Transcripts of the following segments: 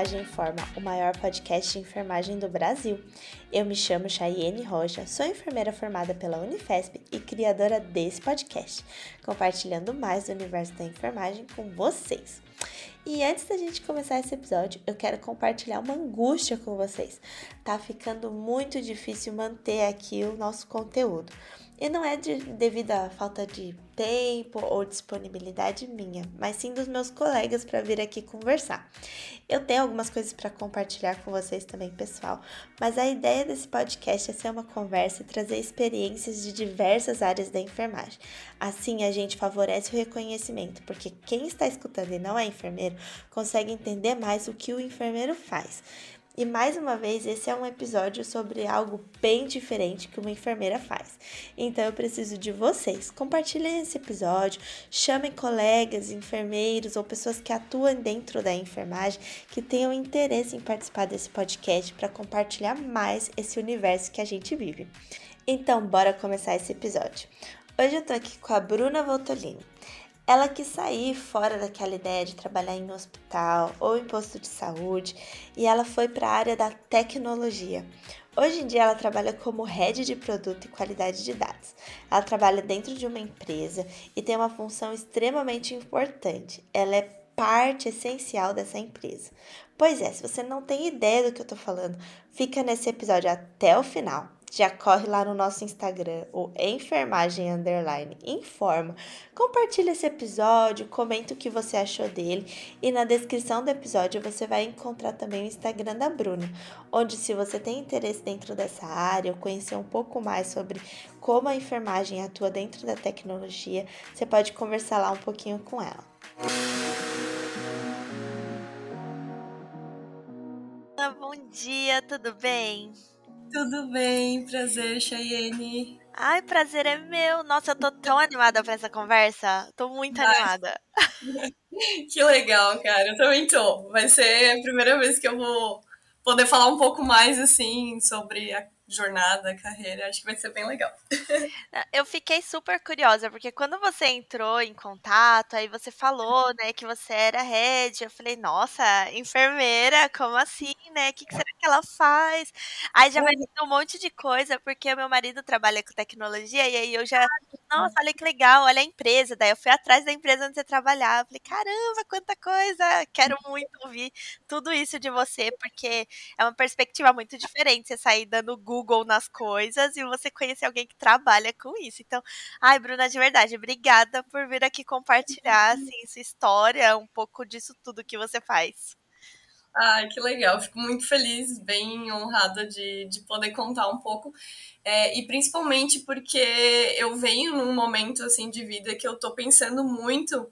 Enfermagem Informa, o maior podcast de enfermagem do Brasil. Eu me chamo Chayene Rocha, sou enfermeira formada pela Unifesp e criadora desse podcast, compartilhando mais do universo da enfermagem com vocês. E antes da gente começar esse episódio, eu quero compartilhar uma angústia com vocês. Tá ficando muito difícil manter aqui o nosso conteúdo. E não é de, devido à falta de tempo ou disponibilidade minha, mas sim dos meus colegas para vir aqui conversar. Eu tenho algumas coisas para compartilhar com vocês também, pessoal, mas a ideia desse podcast é ser uma conversa e trazer experiências de diversas áreas da enfermagem. Assim, a gente favorece o reconhecimento, porque quem está escutando e não é enfermeiro consegue entender mais o que o enfermeiro faz. E mais uma vez, esse é um episódio sobre algo bem diferente que uma enfermeira faz. Então eu preciso de vocês. Compartilhem esse episódio, chamem colegas, enfermeiros ou pessoas que atuam dentro da enfermagem que tenham interesse em participar desse podcast para compartilhar mais esse universo que a gente vive. Então, bora começar esse episódio. Hoje eu tô aqui com a Bruna Voltolini. Ela quis sair fora daquela ideia de trabalhar em hospital ou em posto de saúde e ela foi para a área da tecnologia. Hoje em dia ela trabalha como head de produto e qualidade de dados. Ela trabalha dentro de uma empresa e tem uma função extremamente importante. Ela é parte essencial dessa empresa. Pois é, se você não tem ideia do que eu tô falando, fica nesse episódio até o final já corre lá no nosso Instagram, o enfermagem underline informa. Compartilha esse episódio, comenta o que você achou dele e na descrição do episódio você vai encontrar também o Instagram da Bruna, onde se você tem interesse dentro dessa área ou conhecer um pouco mais sobre como a enfermagem atua dentro da tecnologia, você pode conversar lá um pouquinho com ela. Bom dia, tudo bem? Tudo bem, prazer, Chayenne. Ai, prazer é meu. Nossa, eu tô tão animada pra essa conversa. Tô muito Ai. animada. que legal, cara. Eu também tô. Vai ser a primeira vez que eu vou poder falar um pouco mais, assim, sobre a jornada, carreira. Acho que vai ser bem legal. Eu fiquei super curiosa, porque quando você entrou em contato, aí você falou, né, que você era head. Eu falei, nossa, enfermeira, como assim, né? O que, que será que ela faz? Aí já vai um monte de coisa, porque meu marido trabalha com tecnologia, e aí eu já, nossa, olha que legal, olha a empresa. Daí eu fui atrás da empresa onde você trabalhava. Falei, caramba, quanta coisa! Quero muito ouvir tudo isso de você, porque é uma perspectiva muito diferente você sair dando Google nas coisas e você conhecer alguém que trabalha com isso. Então, ai, Bruna, de verdade, obrigada por vir aqui compartilhar uhum. assim, sua história, um pouco disso tudo que você faz. Ai, que legal, fico muito feliz, bem honrada de, de poder contar um pouco. É, e principalmente porque eu venho num momento assim de vida que eu tô pensando muito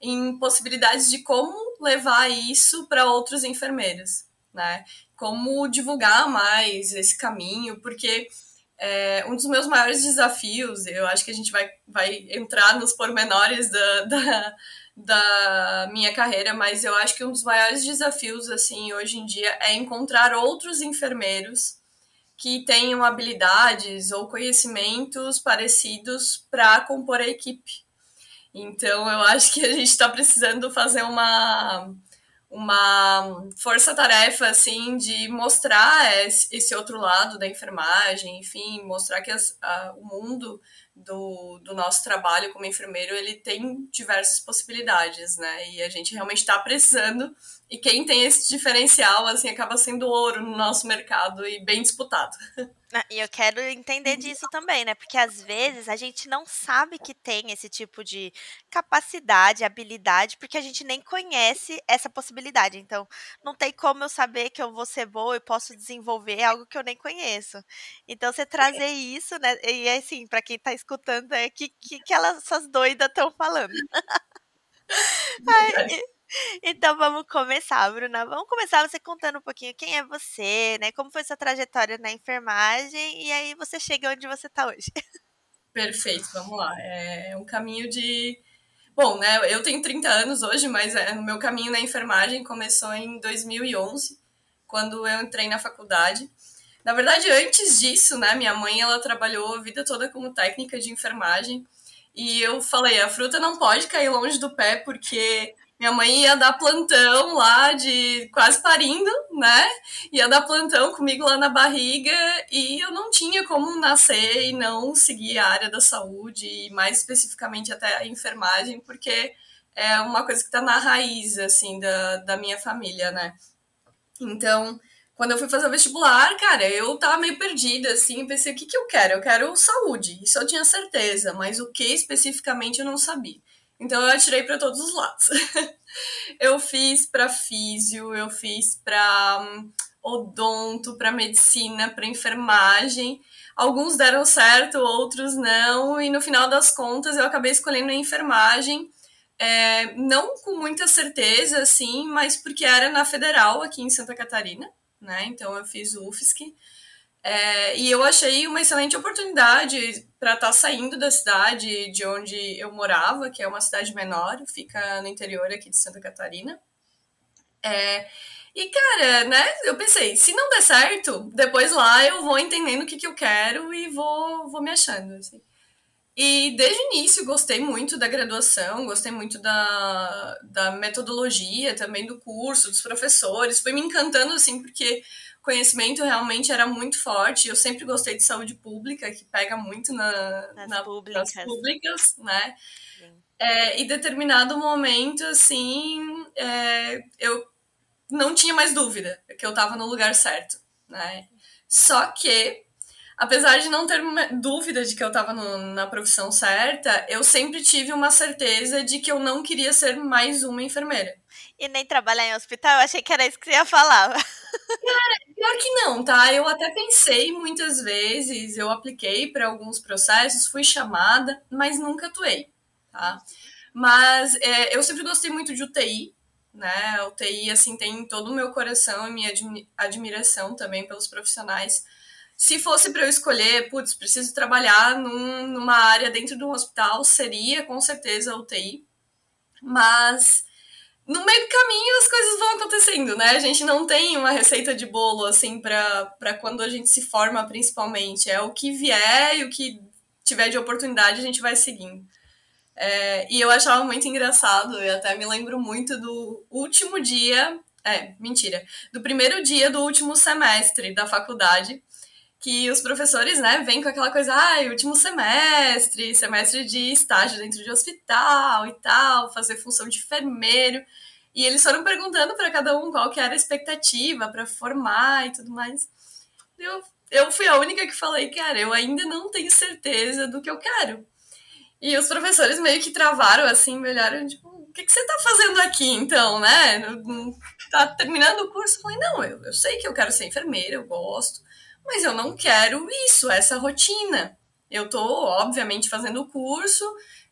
em possibilidades de como levar isso para outros enfermeiros, né? como divulgar mais esse caminho, porque é, um dos meus maiores desafios, eu acho que a gente vai, vai entrar nos pormenores da, da, da minha carreira, mas eu acho que um dos maiores desafios, assim, hoje em dia é encontrar outros enfermeiros que tenham habilidades ou conhecimentos parecidos para compor a equipe. Então, eu acho que a gente está precisando fazer uma uma força-tarefa assim de mostrar esse outro lado da enfermagem, enfim, mostrar que as, a, o mundo do, do nosso trabalho como enfermeiro ele tem diversas possibilidades, né? E a gente realmente está precisando e quem tem esse diferencial assim acaba sendo ouro no nosso mercado e bem disputado. Ah, e eu quero entender disso também, né? Porque às vezes a gente não sabe que tem esse tipo de capacidade, habilidade, porque a gente nem conhece essa possibilidade. Então, não tem como eu saber que eu vou ser boa e posso desenvolver algo que eu nem conheço. Então, você trazer isso, né? E assim, para quem tá escutando, é que, que, que elas, essas doidas estão falando. Ai, então vamos começar, Bruna. Vamos começar você contando um pouquinho quem é você, né? Como foi sua trajetória na enfermagem e aí você chega onde você está hoje. Perfeito, vamos lá. É um caminho de. Bom, né? Eu tenho 30 anos hoje, mas é, o meu caminho na enfermagem começou em 2011, quando eu entrei na faculdade. Na verdade, antes disso, né? Minha mãe ela trabalhou a vida toda como técnica de enfermagem. E eu falei, a fruta não pode cair longe do pé, porque Minha mãe ia dar plantão lá de quase parindo, né? Ia dar plantão comigo lá na barriga e eu não tinha como nascer e não seguir a área da saúde e mais especificamente até a enfermagem, porque é uma coisa que está na raiz, assim, da, da minha família, né? Então, quando eu fui fazer o vestibular, cara, eu tava meio perdida, assim, pensei, o que que eu quero? Eu quero saúde, isso eu tinha certeza, mas o que especificamente eu não sabia. Então eu atirei para todos os lados. eu fiz para físio, eu fiz para um, odonto, para medicina, para enfermagem. Alguns deram certo, outros não, e no final das contas eu acabei escolhendo a enfermagem. É, não com muita certeza, assim, mas porque era na federal aqui em Santa Catarina né? Então eu fiz UFSC. É, e eu achei uma excelente oportunidade para estar tá saindo da cidade de onde eu morava, que é uma cidade menor, fica no interior aqui de Santa Catarina. É, e, cara, né, eu pensei, se não der certo, depois lá eu vou entendendo o que, que eu quero e vou, vou me achando, assim. E desde o início gostei muito da graduação, gostei muito da, da metodologia, também do curso, dos professores. Fui me encantando, assim, porque conhecimento realmente era muito forte. Eu sempre gostei de saúde pública, que pega muito na, nas, na, públicas. nas públicas, né? É, e determinado momento, assim, é, eu não tinha mais dúvida que eu estava no lugar certo, né? Só que apesar de não ter dúvida de que eu estava na profissão certa, eu sempre tive uma certeza de que eu não queria ser mais uma enfermeira. E nem trabalhar em hospital? Eu achei que era isso que você ia falar. Cara, pior que não, tá? Eu até pensei muitas vezes, eu apliquei para alguns processos, fui chamada, mas nunca atuei, tá? Mas é, eu sempre gostei muito de UTI, né? UTI, assim, tem todo o meu coração e minha admiração também pelos profissionais se fosse para eu escolher, putz, preciso trabalhar num, numa área dentro de um hospital, seria com certeza UTI. Mas no meio do caminho as coisas vão acontecendo, né? A gente não tem uma receita de bolo assim para quando a gente se forma, principalmente. É o que vier e o que tiver de oportunidade a gente vai seguindo. É, e eu achava muito engraçado, eu até me lembro muito do último dia, é, mentira, do primeiro dia do último semestre da faculdade, que os professores, né, vêm com aquela coisa, ah, último semestre, semestre de estágio dentro de hospital e tal, fazer função de enfermeiro. E eles foram perguntando para cada um qual que era a expectativa para formar e tudo mais. Eu, eu fui a única que falei, cara, eu ainda não tenho certeza do que eu quero. E os professores meio que travaram assim, me olharam, tipo, o que, que você tá fazendo aqui então, né? Tá terminando o curso? Eu falei, não, eu, eu sei que eu quero ser enfermeira, eu gosto mas eu não quero isso, essa rotina. Eu estou, obviamente, fazendo o curso,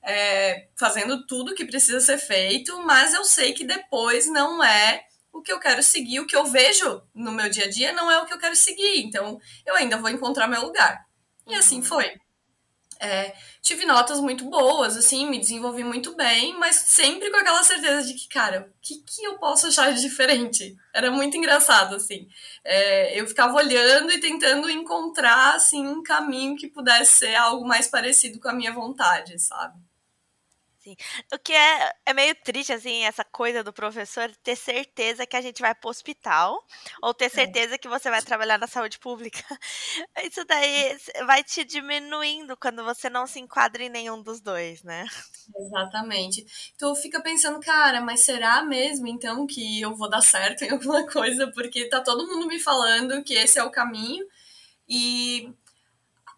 é, fazendo tudo que precisa ser feito, mas eu sei que depois não é o que eu quero seguir, o que eu vejo no meu dia a dia não é o que eu quero seguir. Então, eu ainda vou encontrar meu lugar. E assim uhum. foi. É, tive notas muito boas, assim, me desenvolvi muito bem, mas sempre com aquela certeza de que, cara, o que, que eu posso achar de diferente? Era muito engraçado, assim. É, eu ficava olhando e tentando encontrar, assim, um caminho que pudesse ser algo mais parecido com a minha vontade, sabe? Sim. O que é, é meio triste, assim, essa coisa do professor ter certeza que a gente vai pro hospital ou ter é. certeza é. que você vai trabalhar na saúde pública. Isso daí vai te diminuindo quando você não se enquadra em nenhum dos dois, né? Exatamente. Então fica pensando, cara, mas será mesmo então que eu vou dar certo em alguma coisa? Porque tá todo mundo me falando que esse é o caminho. E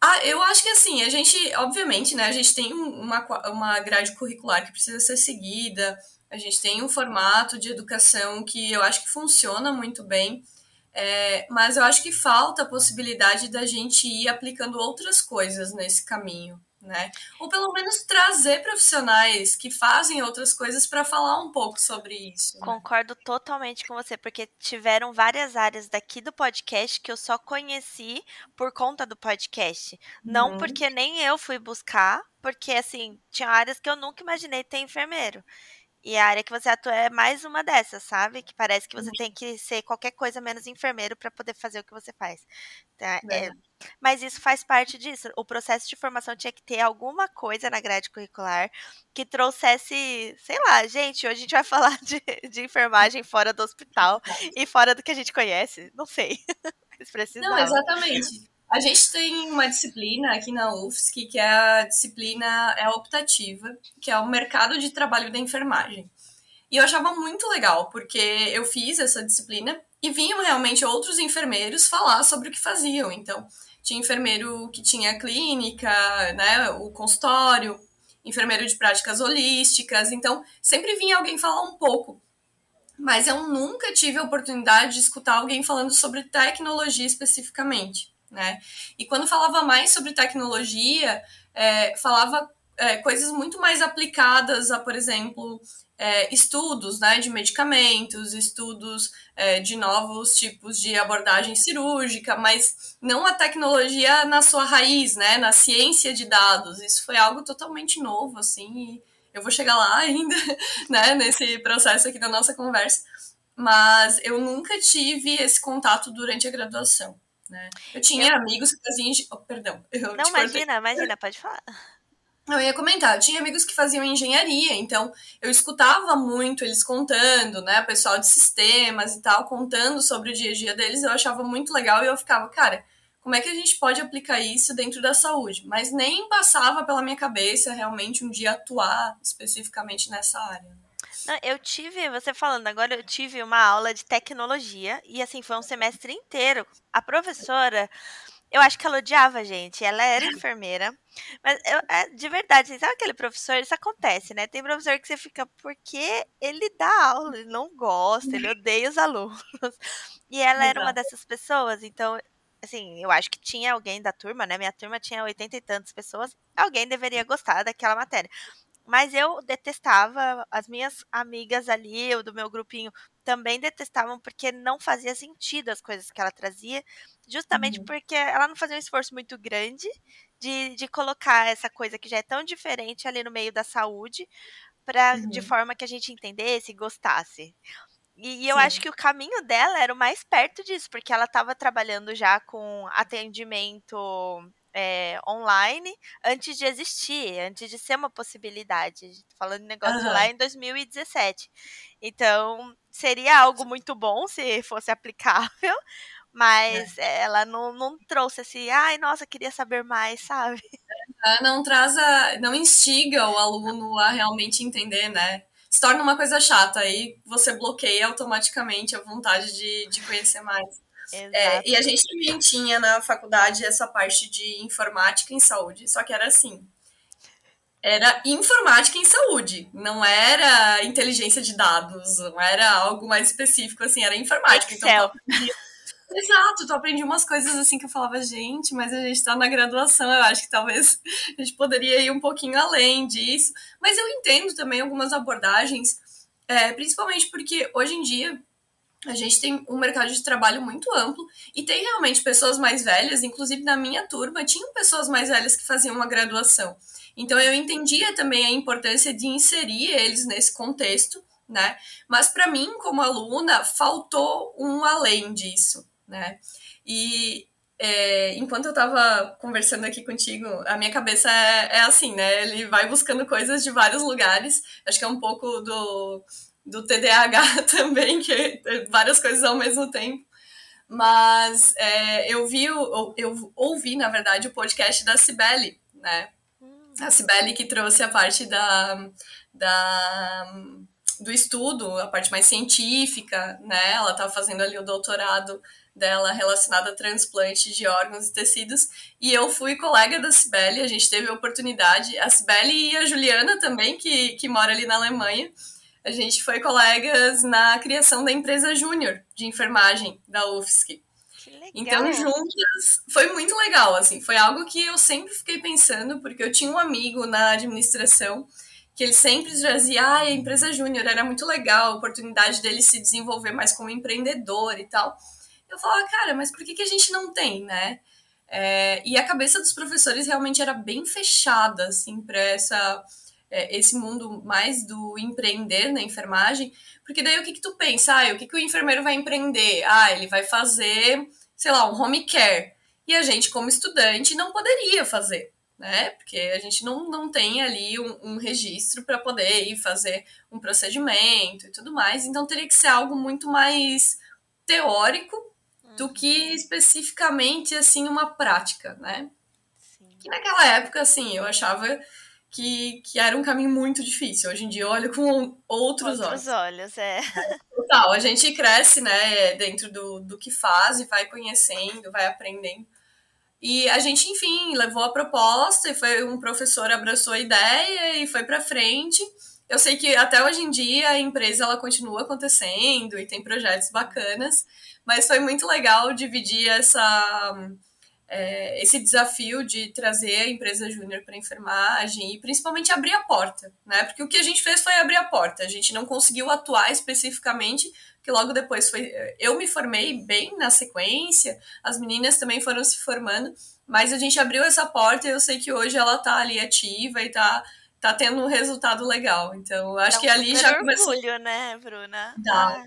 ah, eu acho que assim, a gente, obviamente, né, a gente tem uma, uma grade curricular que precisa ser seguida, a gente tem um formato de educação que eu acho que funciona muito bem, é, mas eu acho que falta a possibilidade da gente ir aplicando outras coisas nesse caminho né? Ou pelo menos trazer profissionais que fazem outras coisas para falar um pouco sobre isso. Né? Concordo totalmente com você, porque tiveram várias áreas daqui do podcast que eu só conheci por conta do podcast. Não uhum. porque nem eu fui buscar, porque assim, tinha áreas que eu nunca imaginei ter enfermeiro. E a área que você atua é mais uma dessas, sabe? Que parece que você uhum. tem que ser qualquer coisa menos enfermeiro para poder fazer o que você faz. Então, é, Mas isso faz parte disso. O processo de formação tinha que ter alguma coisa na grade curricular que trouxesse, sei lá, gente, hoje a gente vai falar de, de enfermagem fora do hospital e fora do que a gente conhece. Não sei. Não, exatamente. A gente tem uma disciplina aqui na UFSC, que é a disciplina é optativa, que é o mercado de trabalho da enfermagem. E eu achava muito legal, porque eu fiz essa disciplina e vinham realmente outros enfermeiros falar sobre o que faziam. Então, tinha enfermeiro que tinha clínica, né, o consultório, enfermeiro de práticas holísticas. Então, sempre vinha alguém falar um pouco. Mas eu nunca tive a oportunidade de escutar alguém falando sobre tecnologia especificamente, né? E quando falava mais sobre tecnologia, é, falava é, coisas muito mais aplicadas a, por exemplo, é, estudos né, de medicamentos, estudos é, de novos tipos de abordagem cirúrgica, mas não a tecnologia na sua raiz, né, na ciência de dados. Isso foi algo totalmente novo, assim, eu vou chegar lá ainda, né, nesse processo aqui da nossa conversa, mas eu nunca tive esse contato durante a graduação. Né? Eu tinha eu... amigos que faziam. Oh, perdão. não, imagina, imagina, pode falar. Eu ia comentar, eu tinha amigos que faziam engenharia, então eu escutava muito eles contando, né, pessoal de sistemas e tal, contando sobre o dia a dia deles, eu achava muito legal e eu ficava, cara, como é que a gente pode aplicar isso dentro da saúde? Mas nem passava pela minha cabeça realmente um dia atuar especificamente nessa área. Eu tive, você falando agora, eu tive uma aula de tecnologia e assim foi um semestre inteiro. A professora eu acho que ela odiava a gente. Ela era enfermeira. Mas eu, é, de verdade, sabe aquele professor? Isso acontece, né? Tem professor que você fica, porque ele dá aula, ele não gosta, ele odeia os alunos. E ela era uma dessas pessoas, então, assim, eu acho que tinha alguém da turma, né? Minha turma tinha oitenta e tantas pessoas, alguém deveria gostar daquela matéria. Mas eu detestava, as minhas amigas ali, o do meu grupinho, também detestavam porque não fazia sentido as coisas que ela trazia, justamente uhum. porque ela não fazia um esforço muito grande de, de colocar essa coisa que já é tão diferente ali no meio da saúde, pra, uhum. de forma que a gente entendesse e gostasse. E, e eu Sim. acho que o caminho dela era o mais perto disso, porque ela estava trabalhando já com atendimento é, online antes de existir, antes de ser uma possibilidade. Falando de negócio uhum. lá em 2017. Então, seria algo muito bom se fosse aplicável, mas é. ela não, não trouxe assim, ai, nossa, queria saber mais, sabe? Não traz a, não instiga o aluno a realmente entender, né? Se torna uma coisa chata, aí você bloqueia automaticamente a vontade de, de conhecer mais. É, e a gente também tinha na faculdade essa parte de informática em saúde, só que era assim. Era informática em saúde, não era inteligência de dados, não era algo mais específico, assim, era informática. Então, Excel. Então, Exato, tu aprendi umas coisas assim que eu falava, gente, mas a gente tá na graduação, eu acho que talvez a gente poderia ir um pouquinho além disso. Mas eu entendo também algumas abordagens, é, principalmente porque hoje em dia a gente tem um mercado de trabalho muito amplo e tem realmente pessoas mais velhas, inclusive na minha turma, tinham pessoas mais velhas que faziam uma graduação. Então eu entendia também a importância de inserir eles nesse contexto, né? Mas para mim, como aluna, faltou um além disso, né? E é, enquanto eu estava conversando aqui contigo, a minha cabeça é, é assim, né? Ele vai buscando coisas de vários lugares. Acho que é um pouco do do TDAH também, que é várias coisas ao mesmo tempo. Mas é, eu vi, eu, eu ouvi, na verdade, o podcast da Cibele, né? A Cibele que trouxe a parte da, da, do estudo, a parte mais científica, né? Ela estava fazendo ali o doutorado dela relacionado a transplante de órgãos e tecidos. E eu fui colega da Cibele, a gente teve a oportunidade, a Cibele e a Juliana também, que, que mora ali na Alemanha a gente foi colegas na criação da empresa Júnior de enfermagem da UFSC. Então, juntas, foi muito legal, assim, foi algo que eu sempre fiquei pensando, porque eu tinha um amigo na administração que ele sempre trazia, ah, a empresa Júnior era muito legal, a oportunidade dele se desenvolver mais como empreendedor e tal. Eu falava, cara, mas por que, que a gente não tem, né? É, e a cabeça dos professores realmente era bem fechada, assim, para essa é, esse mundo mais do empreender na enfermagem, porque daí o que, que tu pensa? Ah, o que, que o enfermeiro vai empreender? Ah, ele vai fazer, sei lá, um home care. e a gente, como estudante, não poderia fazer, né? Porque a gente não, não tem ali um, um registro para poder ir fazer um procedimento e tudo mais, então teria que ser algo muito mais teórico do uhum. que especificamente assim uma prática, né? Sim. Que naquela época, assim, eu achava que, que era um caminho muito difícil. Hoje em dia eu olho com outros, outros olhos. olhos, é. Total, a gente cresce, né, dentro do, do que faz e vai conhecendo, vai aprendendo. E a gente, enfim, levou a proposta e foi um professor abraçou a ideia e foi para frente. Eu sei que até hoje em dia a empresa ela continua acontecendo e tem projetos bacanas, mas foi muito legal dividir essa é, esse desafio de trazer a empresa júnior para enfermagem e principalmente abrir a porta, né? Porque o que a gente fez foi abrir a porta. A gente não conseguiu atuar especificamente, que logo depois foi. Eu me formei bem na sequência, as meninas também foram se formando, mas a gente abriu essa porta e eu sei que hoje ela está ali ativa e está tá tendo um resultado legal. Então, acho que ali já começou. orgulho, né, Bruna? Dá. Ah.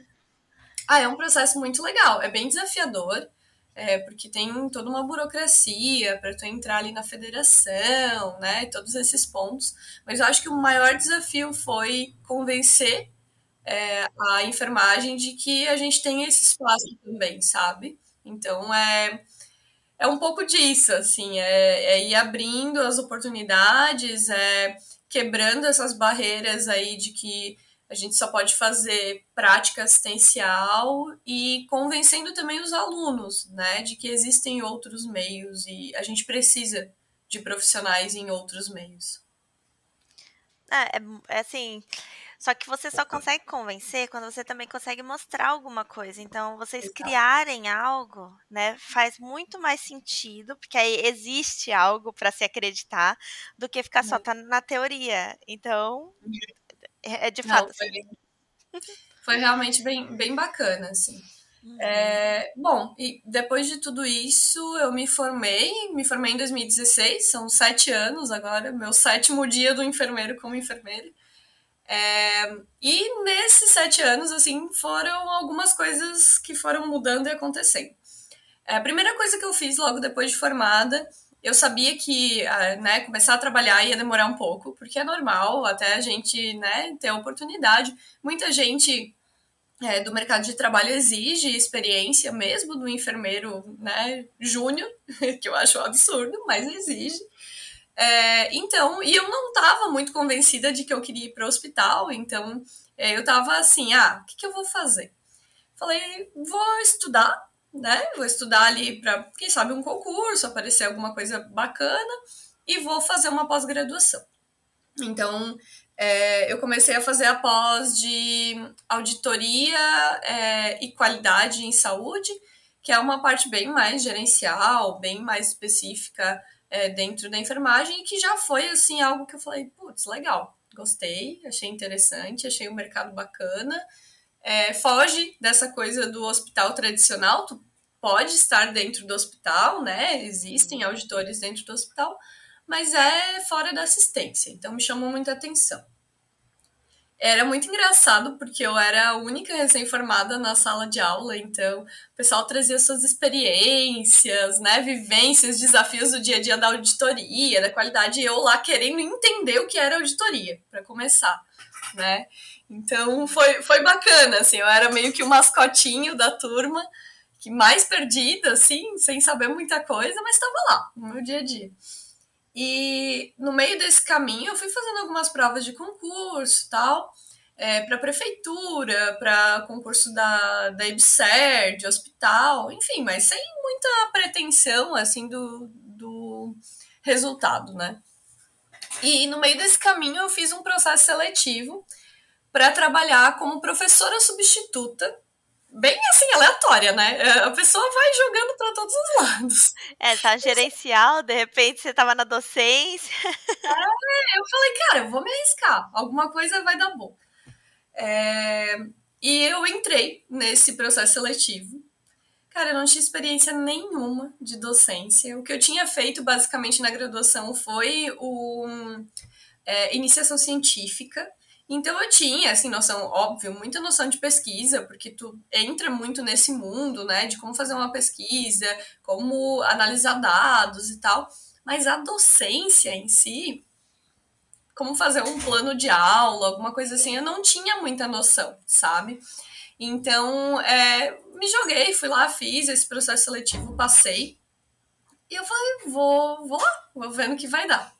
ah, é um processo muito legal, é bem desafiador é, porque tem toda uma burocracia para tu entrar ali na federação, né? Todos esses pontos. Mas eu acho que o maior desafio foi convencer é, a enfermagem de que a gente tem esse espaço também, sabe? Então é é um pouco disso, assim, é, é ir abrindo as oportunidades, é quebrando essas barreiras aí de que a gente só pode fazer prática assistencial e convencendo também os alunos, né, de que existem outros meios e a gente precisa de profissionais em outros meios. É, é, é assim, só que você só consegue convencer quando você também consegue mostrar alguma coisa. Então, vocês Exato. criarem algo, né, faz muito mais sentido, porque aí existe algo para se acreditar, do que ficar só tá na teoria. Então, uhum. É, é de fato. Não, foi, foi, realmente bem, bem bacana, assim. Uhum. É, bom, e depois de tudo isso, eu me formei, me formei em 2016, são sete anos agora, meu sétimo dia do enfermeiro como enfermeira. É, e nesses sete anos, assim, foram algumas coisas que foram mudando e acontecendo. É, a primeira coisa que eu fiz logo depois de formada eu sabia que ah, né, começar a trabalhar ia demorar um pouco, porque é normal até a gente né, ter a oportunidade. Muita gente é, do mercado de trabalho exige experiência mesmo do enfermeiro né, júnior, que eu acho absurdo, mas exige. É, então, e eu não estava muito convencida de que eu queria ir para o hospital, então é, eu estava assim, ah, o que, que eu vou fazer? Falei, vou estudar, né? Vou estudar ali para, quem sabe, um concurso, aparecer alguma coisa bacana e vou fazer uma pós-graduação. Então, é, eu comecei a fazer a pós de auditoria é, e qualidade em saúde, que é uma parte bem mais gerencial, bem mais específica é, dentro da enfermagem, que já foi assim algo que eu falei, putz, legal, gostei, achei interessante, achei o mercado bacana é, foge dessa coisa do hospital tradicional. Tu pode estar dentro do hospital, né? Existem auditores dentro do hospital, mas é fora da assistência. Então me chamou muita atenção. Era muito engraçado porque eu era a única recém-formada na sala de aula, então o pessoal trazia suas experiências, né, vivências, desafios do dia a dia da auditoria, da qualidade, e eu lá querendo entender o que era auditoria, para começar, né? Então foi, foi bacana, assim, eu era meio que o mascotinho da turma, que mais perdida, assim, sem saber muita coisa, mas estava lá, no meu dia a dia. E no meio desse caminho eu fui fazendo algumas provas de concurso tal, é, para prefeitura, para concurso da, da IBSER, de hospital, enfim, mas sem muita pretensão, assim, do, do resultado, né? E no meio desse caminho eu fiz um processo seletivo para trabalhar como professora substituta bem assim, aleatória, né? É, a pessoa vai jogando para todos os lados. É, tá gerencial, de repente você tava na docência. É, eu falei, cara, eu vou me arriscar, alguma coisa vai dar bom. É, e eu entrei nesse processo seletivo. Cara, eu não tinha experiência nenhuma de docência. O que eu tinha feito basicamente na graduação foi o, é, iniciação científica Então eu tinha, assim, noção, óbvio, muita noção de pesquisa, porque tu entra muito nesse mundo, né, de como fazer uma pesquisa, como analisar dados e tal, mas a docência em si, como fazer um plano de aula, alguma coisa assim, eu não tinha muita noção, sabe? Então, é, me joguei, fui lá, fiz esse processo seletivo, passei, e eu falei, vou, vou lá, vou vendo o que vai dar.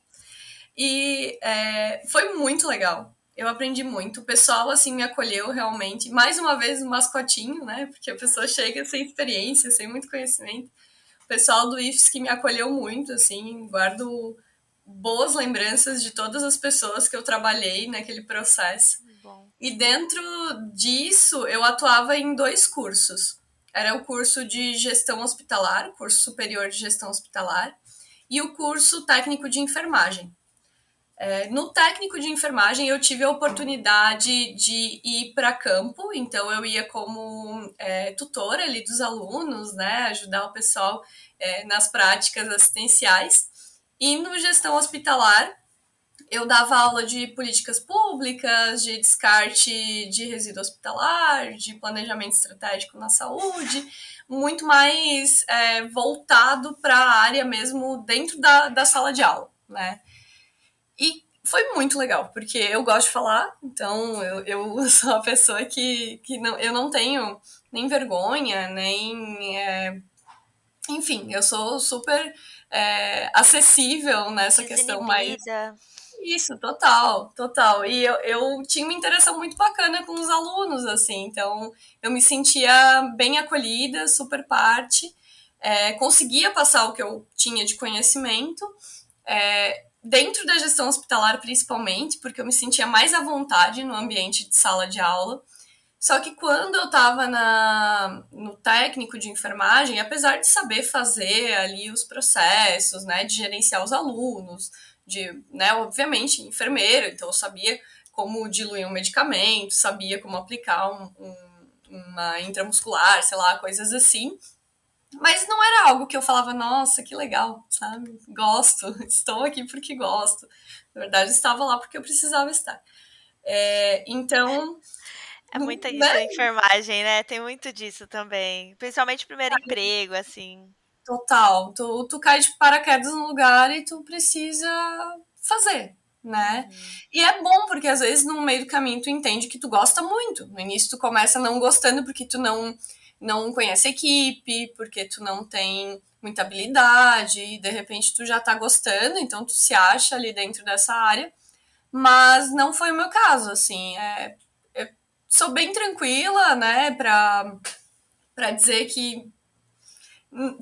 E é, foi muito legal, eu aprendi muito. O pessoal, assim, me acolheu realmente. Mais uma vez, um mascotinho, né? Porque a pessoa chega sem experiência, sem muito conhecimento. O pessoal do IFES que me acolheu muito, assim, guardo boas lembranças de todas as pessoas que eu trabalhei naquele processo. Bom. E dentro disso, eu atuava em dois cursos. Era o curso de gestão hospitalar, curso superior de gestão hospitalar, e o curso técnico de enfermagem. É, no técnico de enfermagem, eu tive a oportunidade de ir para campo, então eu ia como é, tutora ali dos alunos, né, ajudar o pessoal é, nas práticas assistenciais. E no gestão hospitalar, eu dava aula de políticas públicas, de descarte de resíduo hospitalar, de planejamento estratégico na saúde, muito mais é, voltado para a área mesmo dentro da, da sala de aula, né? E foi muito legal, porque eu gosto de falar, então eu, eu sou uma pessoa que, que não, eu não tenho nem vergonha, nem. É, enfim, eu sou super é, acessível nessa questão mais. Isso, total, total. E eu, eu tinha uma interação muito bacana com os alunos, assim, então eu me sentia bem acolhida, super parte, é, conseguia passar o que eu tinha de conhecimento. É, dentro da gestão hospitalar, principalmente, porque eu me sentia mais à vontade no ambiente de sala de aula. Só que quando eu estava no técnico de enfermagem, apesar de saber fazer ali os processos, né, de gerenciar os alunos, de, né, obviamente, enfermeiro, então eu sabia como diluir um medicamento, sabia como aplicar um, um, uma intramuscular, sei lá, coisas assim. Mas não era algo que eu falava, nossa, que legal, sabe? Gosto, estou aqui porque gosto. Na verdade, estava lá porque eu precisava estar. É, então. É muita isso né? enfermagem, né? Tem muito disso também. Principalmente primeiro emprego, assim. Total. Tu, tu cai de paraquedas no lugar e tu precisa fazer, né? Uhum. E é bom, porque às vezes no meio do caminho tu entende que tu gosta muito. No início tu começa não gostando porque tu não não conhece equipe, porque tu não tem muita habilidade, e de repente tu já tá gostando, então tu se acha ali dentro dessa área. Mas não foi o meu caso, assim. É, eu sou bem tranquila, né, pra, pra dizer que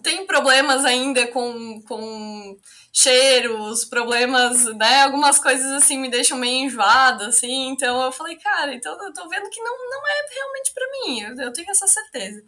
tem problemas ainda com, com cheiros, problemas, né? Algumas coisas assim me deixam meio enjoada, assim. Então eu falei, cara, então eu tô vendo que não, não é realmente para mim, eu, eu, tenho essa certeza.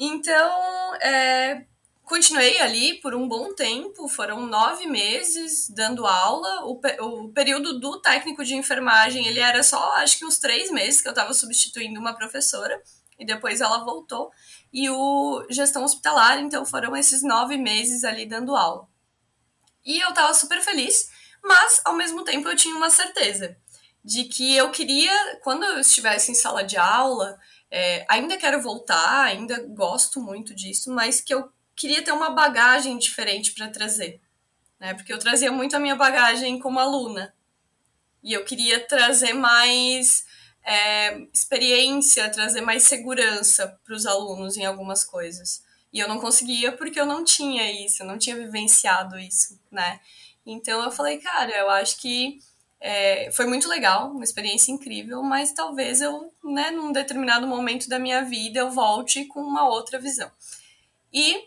Então, é, continuei ali por um bom tempo, foram nove meses dando aula. O, o período do técnico de enfermagem, ele era só, acho que uns três meses que eu estava substituindo uma professora, e depois ela voltou e o gestão hospitalar, então foram esses nove meses ali dando aula. E eu tava super feliz, mas ao mesmo tempo eu tinha uma certeza de que eu queria, quando eu estivesse em sala de aula, é, ainda quero voltar, ainda gosto muito disso, mas que eu queria ter uma bagagem diferente para trazer, né? Porque eu trazia muito a minha bagagem como aluna e eu queria trazer mais é, experiência, trazer mais segurança para os alunos em algumas coisas. E eu não conseguia porque eu não tinha isso, eu não tinha vivenciado isso, né? Então eu falei, cara, eu acho que é, foi muito legal, uma experiência incrível, mas talvez eu, né, num determinado momento da minha vida, eu volte com uma outra visão. E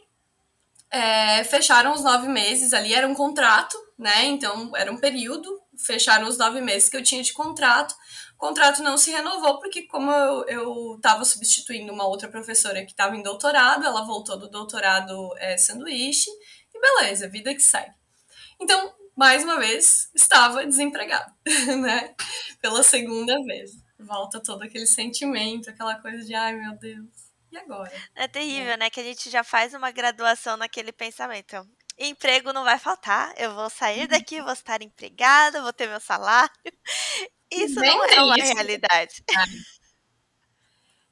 é, fecharam os nove meses ali, era um contrato, né? Então era um período, fecharam os nove meses que eu tinha de contrato o contrato não se renovou, porque como eu estava substituindo uma outra professora que estava em doutorado, ela voltou do doutorado é, sanduíche, e beleza, vida que segue. Então, mais uma vez, estava desempregado, né? Pela segunda vez. Volta todo aquele sentimento, aquela coisa de, ai meu Deus, e agora? É terrível, é. né? Que a gente já faz uma graduação naquele pensamento emprego não vai faltar, eu vou sair daqui, vou estar empregada, vou ter meu salário. Isso Bem não é uma isso. realidade.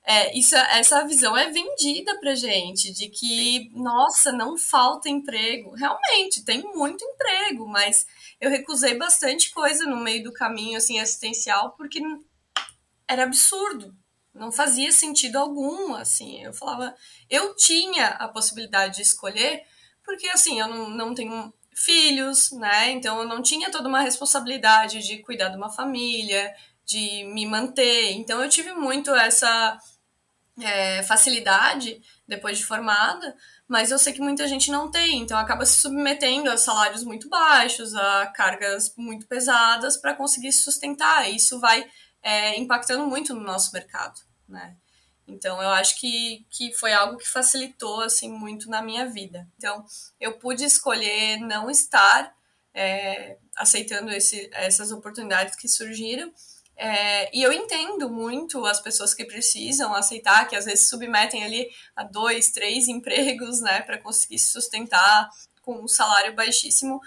É, isso, essa visão é vendida pra gente, de que, nossa, não falta emprego. Realmente, tem muito emprego, mas eu recusei bastante coisa no meio do caminho, assim, assistencial, porque era absurdo. Não fazia sentido algum, assim. Eu falava, eu tinha a possibilidade de escolher, porque, assim, eu não, não tenho filhos, né? Então eu não tinha toda uma responsabilidade de cuidar de uma família, de me manter. Então eu tive muito essa é, facilidade depois de formada, mas eu sei que muita gente não tem, então acaba se submetendo a salários muito baixos, a cargas muito pesadas para conseguir se sustentar. Isso vai é, impactando muito no nosso mercado, né? Então eu acho que, que foi algo que facilitou assim muito na minha vida. Então eu pude escolher não estar é, aceitando esse, essas oportunidades que surgiram é, e eu entendo muito as pessoas que precisam aceitar, que às vezes submetem ali a dois, três empregos, né, para conseguir se sustentar com um salário baixíssimo,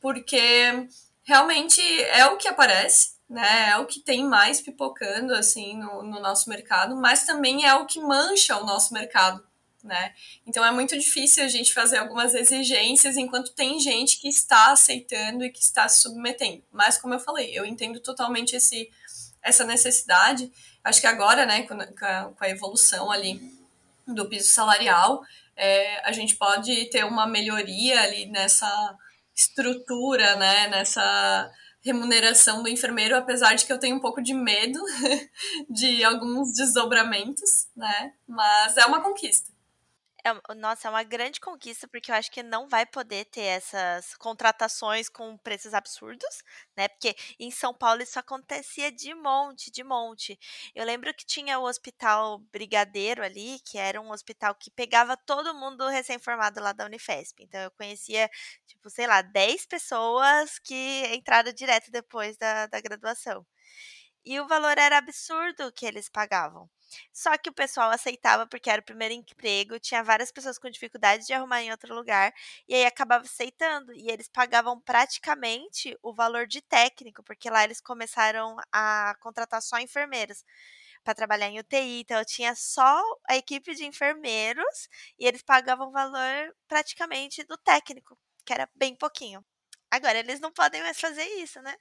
porque realmente é o que aparece, né, é o que tem mais pipocando, assim, no, no nosso mercado, mas também é o que mancha o nosso mercado, né? Então é muito difícil a gente fazer algumas exigências enquanto tem gente que está aceitando e que está se submetendo. Mas como eu falei, eu entendo totalmente esse essa necessidade. Acho que agora, né, com a, com a evolução ali do piso salarial, é, a gente pode ter uma melhoria ali nessa estrutura, né, nessa remuneração do enfermeiro, apesar de que eu tenho um pouco de medo de alguns desdobramentos, né? Mas é uma conquista. É, nossa, é uma grande conquista, porque eu acho que não vai poder ter essas contratações com preços absurdos, né? Porque em São Paulo isso acontecia de monte, de monte. Eu lembro que tinha o Hospital Brigadeiro ali, que era um hospital que pegava todo mundo recém-formado lá da Unifesp. Então eu conhecia, tipo, sei lá, 10 pessoas que entraram direto depois da, da graduação. E o valor era absurdo que eles pagavam. Só que o pessoal aceitava porque era o primeiro emprego, tinha várias pessoas com dificuldade de arrumar em outro lugar, e aí acabava aceitando. E eles pagavam praticamente o valor de técnico, porque lá eles começaram a contratar só enfermeiros para trabalhar em UTI. Então eu tinha só a equipe de enfermeiros e eles pagavam o valor praticamente do técnico, que era bem pouquinho. Agora eles não podem mais fazer isso, né?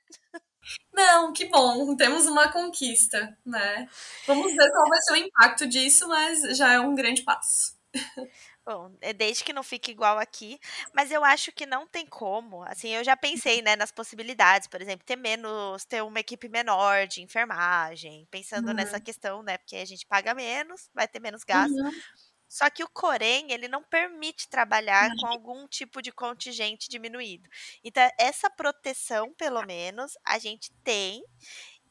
Não, que bom, temos uma conquista, né? Vamos ver qual vai ser o impacto disso, mas já é um grande passo. Bom, é desde que não fique igual aqui, mas eu acho que não tem como. Assim, eu já pensei, né, nas possibilidades, por exemplo, ter menos, ter uma equipe menor de enfermagem, pensando uhum. nessa questão, né, porque a gente paga menos, vai ter menos gasto. Uhum. Só que o Corém, ele não permite trabalhar com algum tipo de contingente diminuído. Então, essa proteção, pelo menos, a gente tem.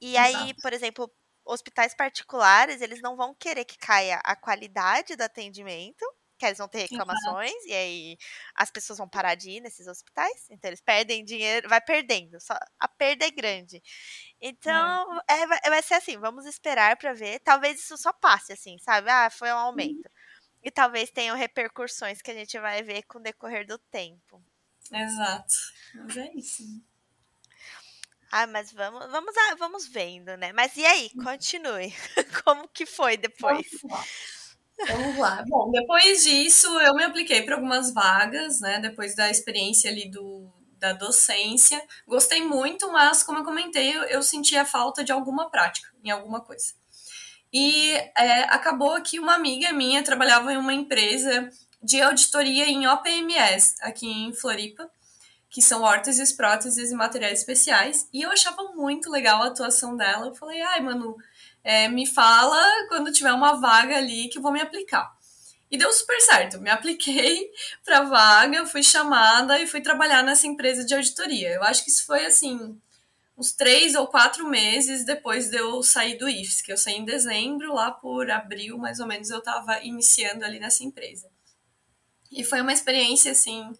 E Exato. aí, por exemplo, hospitais particulares, eles não vão querer que caia a qualidade do atendimento, que eles vão ter reclamações, Exato. e aí as pessoas vão parar de ir nesses hospitais, então eles perdem dinheiro, vai perdendo, só a perda é grande. Então, é. É, vai ser assim, vamos esperar para ver, talvez isso só passe assim, sabe? Ah, foi um aumento. Uhum. E talvez tenham repercussões que a gente vai ver com o decorrer do tempo. Exato. Mas é isso. Ah, mas vamos, vamos, vamos vendo, né? Mas e aí, continue. Como que foi depois? Vamos lá. Vamos lá. Bom, depois disso, eu me apliquei para algumas vagas, né? Depois da experiência ali do, da docência. Gostei muito, mas, como eu comentei, eu, eu senti a falta de alguma prática em alguma coisa. E é, acabou que uma amiga minha trabalhava em uma empresa de auditoria em OPMS, aqui em Floripa, que são órteses, próteses e materiais especiais. E eu achava muito legal a atuação dela. Eu falei, ai, mano, é, me fala quando tiver uma vaga ali que eu vou me aplicar. E deu super certo. Me apliquei para vaga, fui chamada e fui trabalhar nessa empresa de auditoria. Eu acho que isso foi assim uns três ou quatro meses depois de eu sair do que eu saí em dezembro, lá por abril, mais ou menos, eu estava iniciando ali nessa empresa. E foi uma experiência, assim,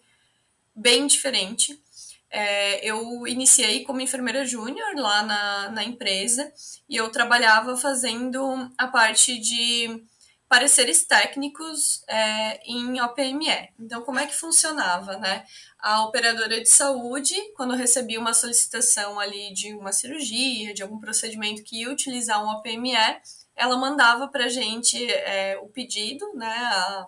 bem diferente. É, eu iniciei como enfermeira júnior lá na, na empresa e eu trabalhava fazendo a parte de pareceres técnicos é, em OPME. Então, como é que funcionava, né? A operadora de saúde, quando recebia uma solicitação ali de uma cirurgia, de algum procedimento que ia utilizar um OPME, ela mandava para a gente é, o pedido, né, a,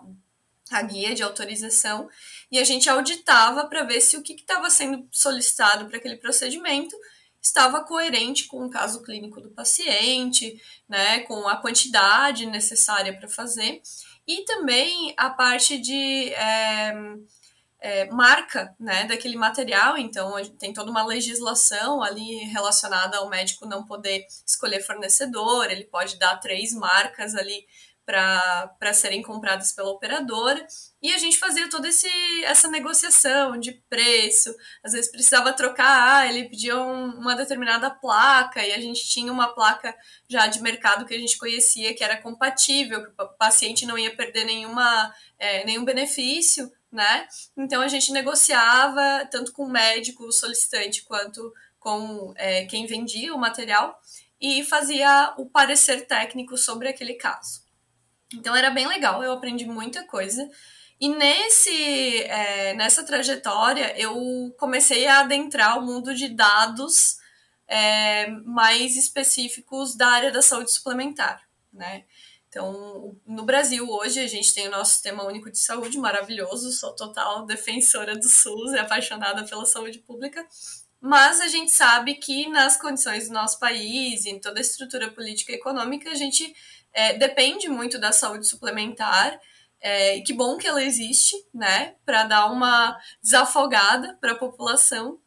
a guia de autorização, e a gente auditava para ver se o que estava sendo solicitado para aquele procedimento estava coerente com o caso clínico do paciente, né, com a quantidade necessária para fazer, e também a parte de é, é, marca né, daquele material, então tem toda uma legislação ali relacionada ao médico não poder escolher fornecedor, ele pode dar três marcas ali para serem compradas pela operadora. E a gente fazia toda esse, essa negociação de preço. Às vezes precisava trocar, ah, ele pedia um, uma determinada placa, e a gente tinha uma placa já de mercado que a gente conhecia, que era compatível, que o paciente não ia perder nenhuma, é, nenhum benefício, né? Então a gente negociava tanto com o médico, solicitante, quanto com é, quem vendia o material e fazia o parecer técnico sobre aquele caso. Então era bem legal, eu aprendi muita coisa. E nesse, é, nessa trajetória eu comecei a adentrar o mundo de dados é, mais específicos da área da saúde suplementar, né? Então, no Brasil hoje a gente tem o nosso sistema único de saúde maravilhoso, sou total defensora do SUS e apaixonada pela saúde pública, mas a gente sabe que nas condições do nosso país em toda a estrutura política e econômica a gente é, depende muito da saúde suplementar. É, que bom que ela existe, né, para dar uma desafogada para a população.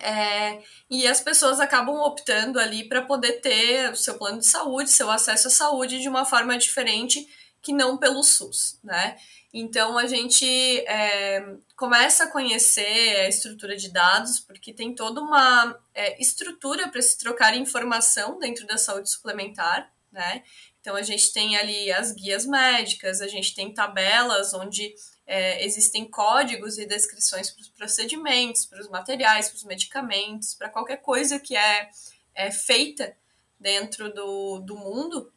É, e as pessoas acabam optando ali para poder ter o seu plano de saúde, seu acesso à saúde de uma forma diferente que não pelo SUS, né? Então a gente é, começa a conhecer a estrutura de dados, porque tem toda uma é, estrutura para se trocar informação dentro da saúde suplementar, né? Então a gente tem ali as guias médicas, a gente tem tabelas onde é, existem códigos e descrições para os procedimentos, para os materiais, para os medicamentos, para qualquer coisa que é, é feita dentro do, do mundo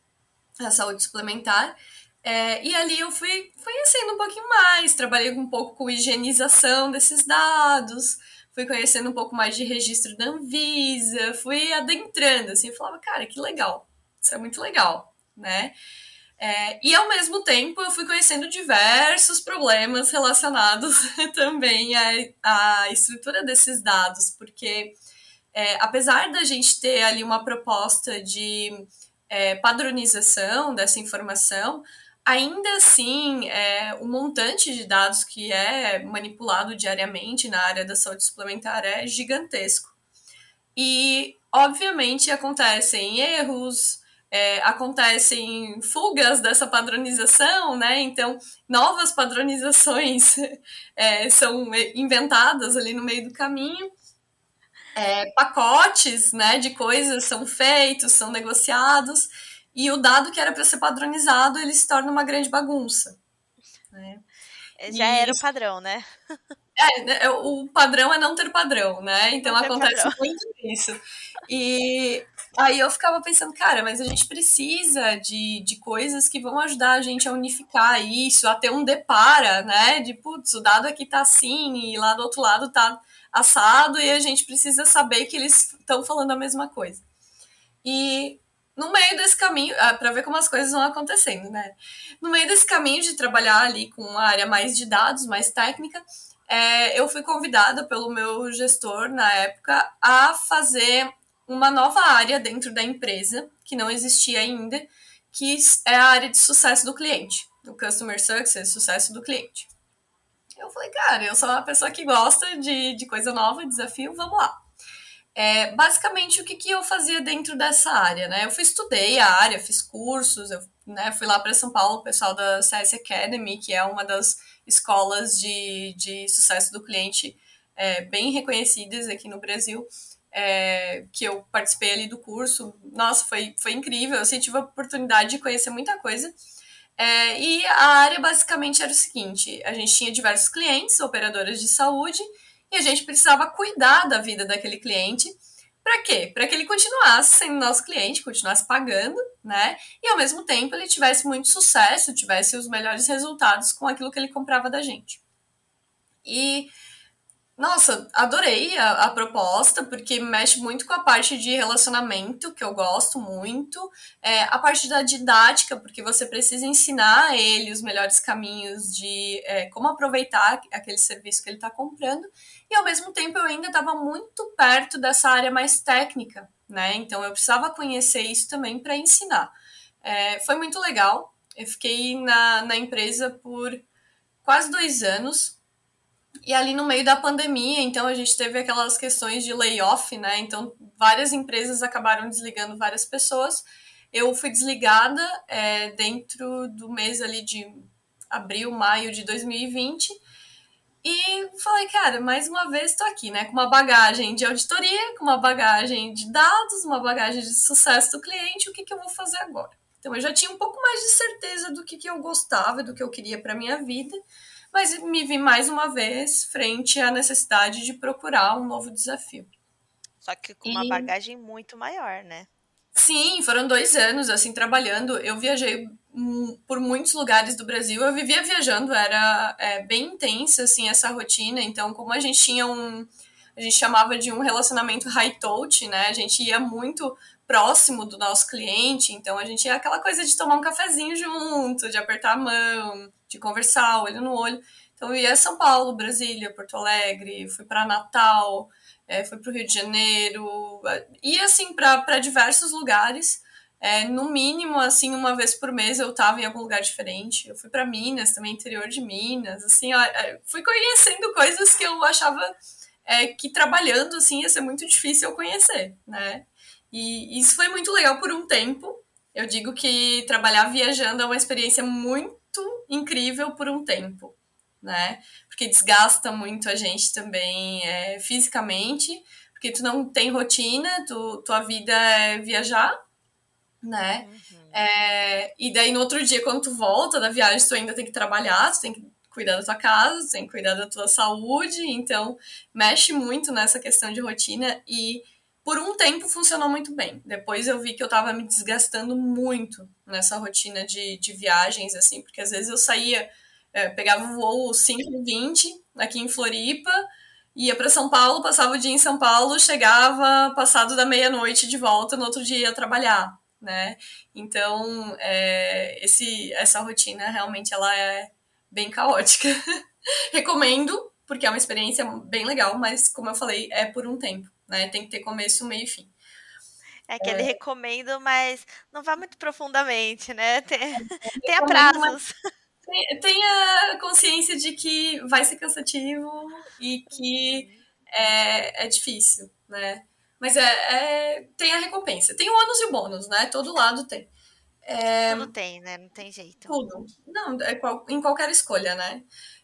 da saúde suplementar. É, e ali eu fui conhecendo um pouquinho mais, trabalhei um pouco com higienização desses dados, fui conhecendo um pouco mais de registro da Anvisa, fui adentrando, assim, eu falava, cara, que legal, isso é muito legal né? É, e ao mesmo tempo eu fui conhecendo diversos problemas relacionados também à, à estrutura desses dados, porque é, apesar da gente ter ali uma proposta de é, padronização dessa informação, ainda assim é, o montante de dados que é manipulado diariamente na área da saúde suplementar é gigantesco. E, obviamente, acontecem erros, é, acontecem fugas dessa padronização, né? Então, novas padronizações é, são inventadas ali no meio do caminho. É, pacotes né, de coisas são feitos, são negociados, e o dado que era para ser padronizado ele se torna uma grande bagunça. Né? Já e era o padrão, né? É, né, o padrão é não ter padrão, né? Então acontece padrão. muito isso. E Aí eu ficava pensando, cara, mas a gente precisa de, de coisas que vão ajudar a gente a unificar isso, a ter um depara, né? De, putz, o dado aqui tá assim e lá do outro lado tá assado e a gente precisa saber que eles estão falando a mesma coisa. E no meio desse caminho, ah, para ver como as coisas vão acontecendo, né? No meio desse caminho de trabalhar ali com uma área mais de dados, mais técnica, é, eu fui convidada pelo meu gestor na época a fazer uma nova área dentro da empresa, que não existia ainda, que é a área de sucesso do cliente, do Customer Success, sucesso do cliente. Eu falei, cara, eu sou uma pessoa que gosta de, de coisa nova, desafio, vamos lá. É, basicamente, o que, que eu fazia dentro dessa área, né? Eu fui, estudei a área, fiz cursos, eu né, fui lá para São Paulo, o pessoal da CS Academy, que é uma das escolas de, de sucesso do cliente é, bem reconhecidas aqui no Brasil é, que eu participei ali do curso. Nossa, foi, foi incrível. Eu assim, tive a oportunidade de conhecer muita coisa. É, e a área basicamente era o seguinte: a gente tinha diversos clientes, operadoras de saúde, e a gente precisava cuidar da vida daquele cliente. Para quê? Para que ele continuasse sendo nosso cliente, continuasse pagando, né? E ao mesmo tempo ele tivesse muito sucesso, tivesse os melhores resultados com aquilo que ele comprava da gente. E nossa, adorei a, a, proposta, porque mexe muito com a parte de relacionamento, que eu gosto muito, é, a parte da didática, porque você precisa ensinar a ele os melhores caminhos de é, como aproveitar aquele serviço que ele está comprando, e ao mesmo tempo eu ainda estava muito perto dessa área mais técnica, né? Então eu precisava conhecer isso também para ensinar. É, foi muito legal, eu fiquei na, na empresa por quase dois anos, e ali no meio da pandemia, então a gente teve aquelas questões de layoff, né? Então várias empresas acabaram desligando várias pessoas. Eu fui desligada é, dentro do mês ali de abril, maio de 2020. E falei, cara, mais uma vez estou aqui, né? Com uma bagagem de auditoria, com uma bagagem de dados, uma bagagem de sucesso do cliente, o que, que eu vou fazer agora? Então eu já tinha um pouco mais de certeza do que, que eu gostava, do que eu queria para minha vida mas me vi mais uma vez frente à necessidade de procurar um novo desafio. Só que com uma bagagem muito maior, né? Sim, foram dois anos assim trabalhando. Eu viajei por muitos lugares do Brasil. Eu vivia viajando, era é, bem intensa assim essa rotina. Então, como a gente tinha um, a gente chamava de um relacionamento high touch, né? A gente ia muito próximo do nosso cliente, então a gente ia aquela coisa de tomar um cafezinho junto, de apertar a mão, de conversar, olho no olho. Então eu ia São Paulo, Brasília, Porto Alegre, fui para Natal, é, fui para o Rio de Janeiro, ia assim para diversos lugares. É, no mínimo, assim, uma vez por mês eu estava em algum lugar diferente. Eu fui para Minas, também interior de Minas, assim, ó, é, fui conhecendo coisas que eu achava é, que trabalhando, assim, ia ser muito difícil eu conhecer, né? E isso foi muito legal por um tempo. Eu digo que trabalhar viajando é uma experiência muito incrível por um tempo, né? Porque desgasta muito a gente também é, fisicamente, porque tu não tem rotina, tu, tua vida é viajar, né? Uhum. É, e daí no outro dia, quando tu volta da viagem, tu ainda tem que trabalhar, tu tem que cuidar da tua casa, tu tem que cuidar da tua saúde, então mexe muito nessa questão de rotina e por um tempo funcionou muito bem. Depois eu vi que eu estava me desgastando muito nessa rotina de, de viagens, assim, porque às vezes eu saía, é, pegava o voo 5h20 aqui em Floripa, ia para São Paulo, passava o dia em São Paulo, chegava passado da meia-noite de volta, no outro dia ia trabalhar, né? Então, é, esse, essa rotina realmente ela é bem caótica. Recomendo, porque é uma experiência bem legal, mas como eu falei, é por um tempo né? Tem que ter começo, meio e fim. É aquele é. recomendo, mas não vá muito profundamente, né? Tem, é, tenha prazos. Tenha consciência de que vai ser cansativo e que é, é difícil, né? Mas é, é, tem a recompensa. Tem o ônus e o bônus, né? Todo lado tem. É, tudo tem, né? Não tem jeito. Tudo. Não, é qual, em qualquer escolha, né?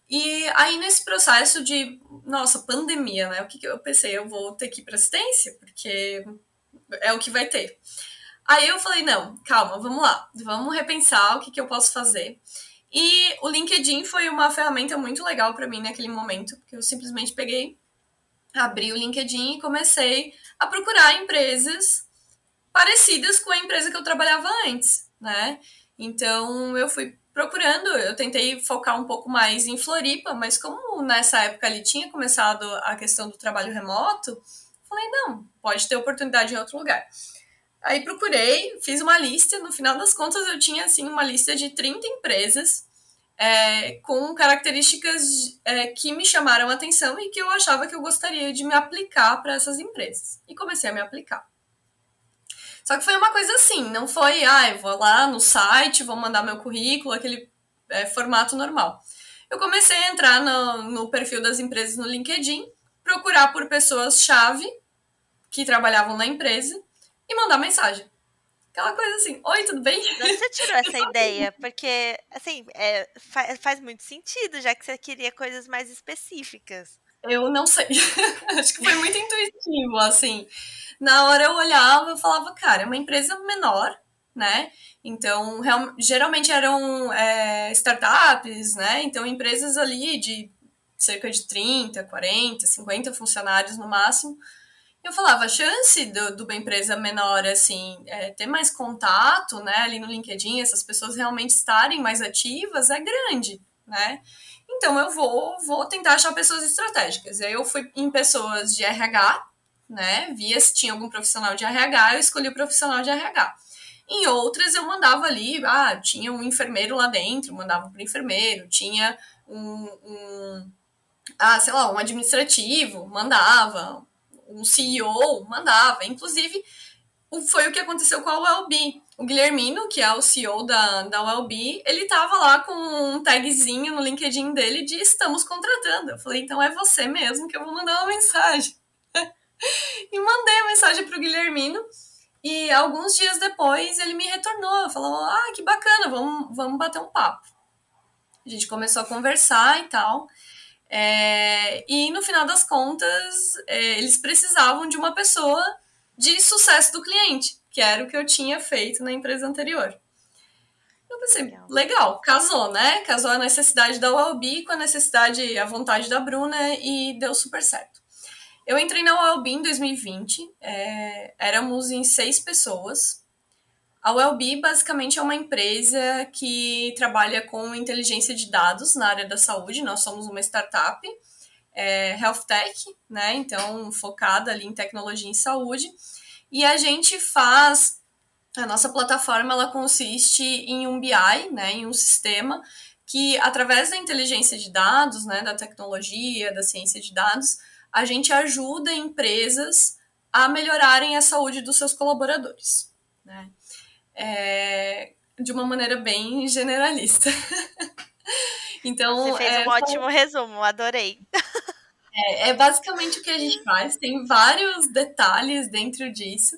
E aí, nesse processo de, nossa, pandemia, né? O que, que eu pensei? Eu vou ter que ir para assistência, porque é o que vai ter. Aí eu falei, não, calma, vamos lá, vamos repensar o que, que eu posso fazer. E o LinkedIn foi uma ferramenta muito legal para mim naquele momento, porque eu simplesmente peguei, abri o LinkedIn e comecei a procurar empresas parecidas com a empresa que eu trabalhava antes, né? Então eu fui procurando, eu tentei focar um pouco mais em Floripa, mas como nessa época ali tinha começado a questão do trabalho remoto, falei, não, pode ter oportunidade em outro lugar. Aí procurei, fiz uma lista, no final das contas eu tinha assim uma lista de 30 empresas é, com características é, que me chamaram atenção e que eu achava que eu gostaria de me aplicar para essas empresas. E comecei a me aplicar. Só que foi uma coisa assim, não foi, ah, eu vou lá no site, vou mandar meu currículo, aquele é, formato normal. Eu comecei a entrar no, no perfil das empresas no LinkedIn, procurar por pessoas-chave que trabalhavam na empresa e mandar mensagem. Aquela coisa assim, oi, tudo bem? Você tirou essa ideia, porque, assim, é, faz, faz muito sentido, já que você queria coisas mais específicas. Eu não sei. Acho que foi muito intuitivo, assim na hora eu olhava e falava, cara, é uma empresa menor, né? Então, real, geralmente eram é, startups, né? Então, empresas ali de cerca de 30, 40, 50 funcionários no máximo. eu falava, a chance de uma empresa menor, assim, é, ter mais contato, né, ali no LinkedIn, essas pessoas realmente estarem mais ativas, é grande, né? Então, eu vou, vou tentar achar pessoas estratégicas. Aí eu fui em pessoas de RH, né, via se tinha algum profissional de RH, eu escolhi o profissional de RH. Em outras, eu mandava ali, ah, tinha um enfermeiro lá dentro, mandava para o enfermeiro, tinha um, um, ah, sei lá, um administrativo, mandava, um CEO mandava. Inclusive, foi o que aconteceu com a ULB. O Guilhermino, que é o CEO da, da ULB, ele tava lá com um tagzinho no LinkedIn dele de estamos contratando. Eu falei, então é você mesmo que eu vou mandar uma mensagem. e mandei a mensagem pro Guilhermino. E alguns dias depois ele me retornou, falou: Ah, que bacana, vamos, vamos bater um papo. A gente começou a conversar e tal. É, e no final das contas, é, eles precisavam de uma pessoa de sucesso do cliente, que era o que eu tinha feito na empresa anterior. Eu pensei, legal, legal casou, né? Casou a necessidade da ULB com a necessidade, a vontade da Bruna e deu super certo. Eu entrei na ULB em 2020, é, éramos em seis pessoas, a Wellbe basicamente é uma empresa que trabalha com inteligência de dados na área da saúde. Nós somos uma startup, é, health tech, né? Então focada ali em tecnologia em saúde. E a gente faz a nossa plataforma ela consiste em um BI, né, em um sistema que através da inteligência de dados, né, da tecnologia, da ciência de dados, a gente ajuda empresas a melhorarem a saúde dos seus colaboradores, né? é, de uma maneira bem generalista. então, Você fez é, um ótimo resumo, adorei. É, é basicamente o que a gente faz, tem vários detalhes dentro disso.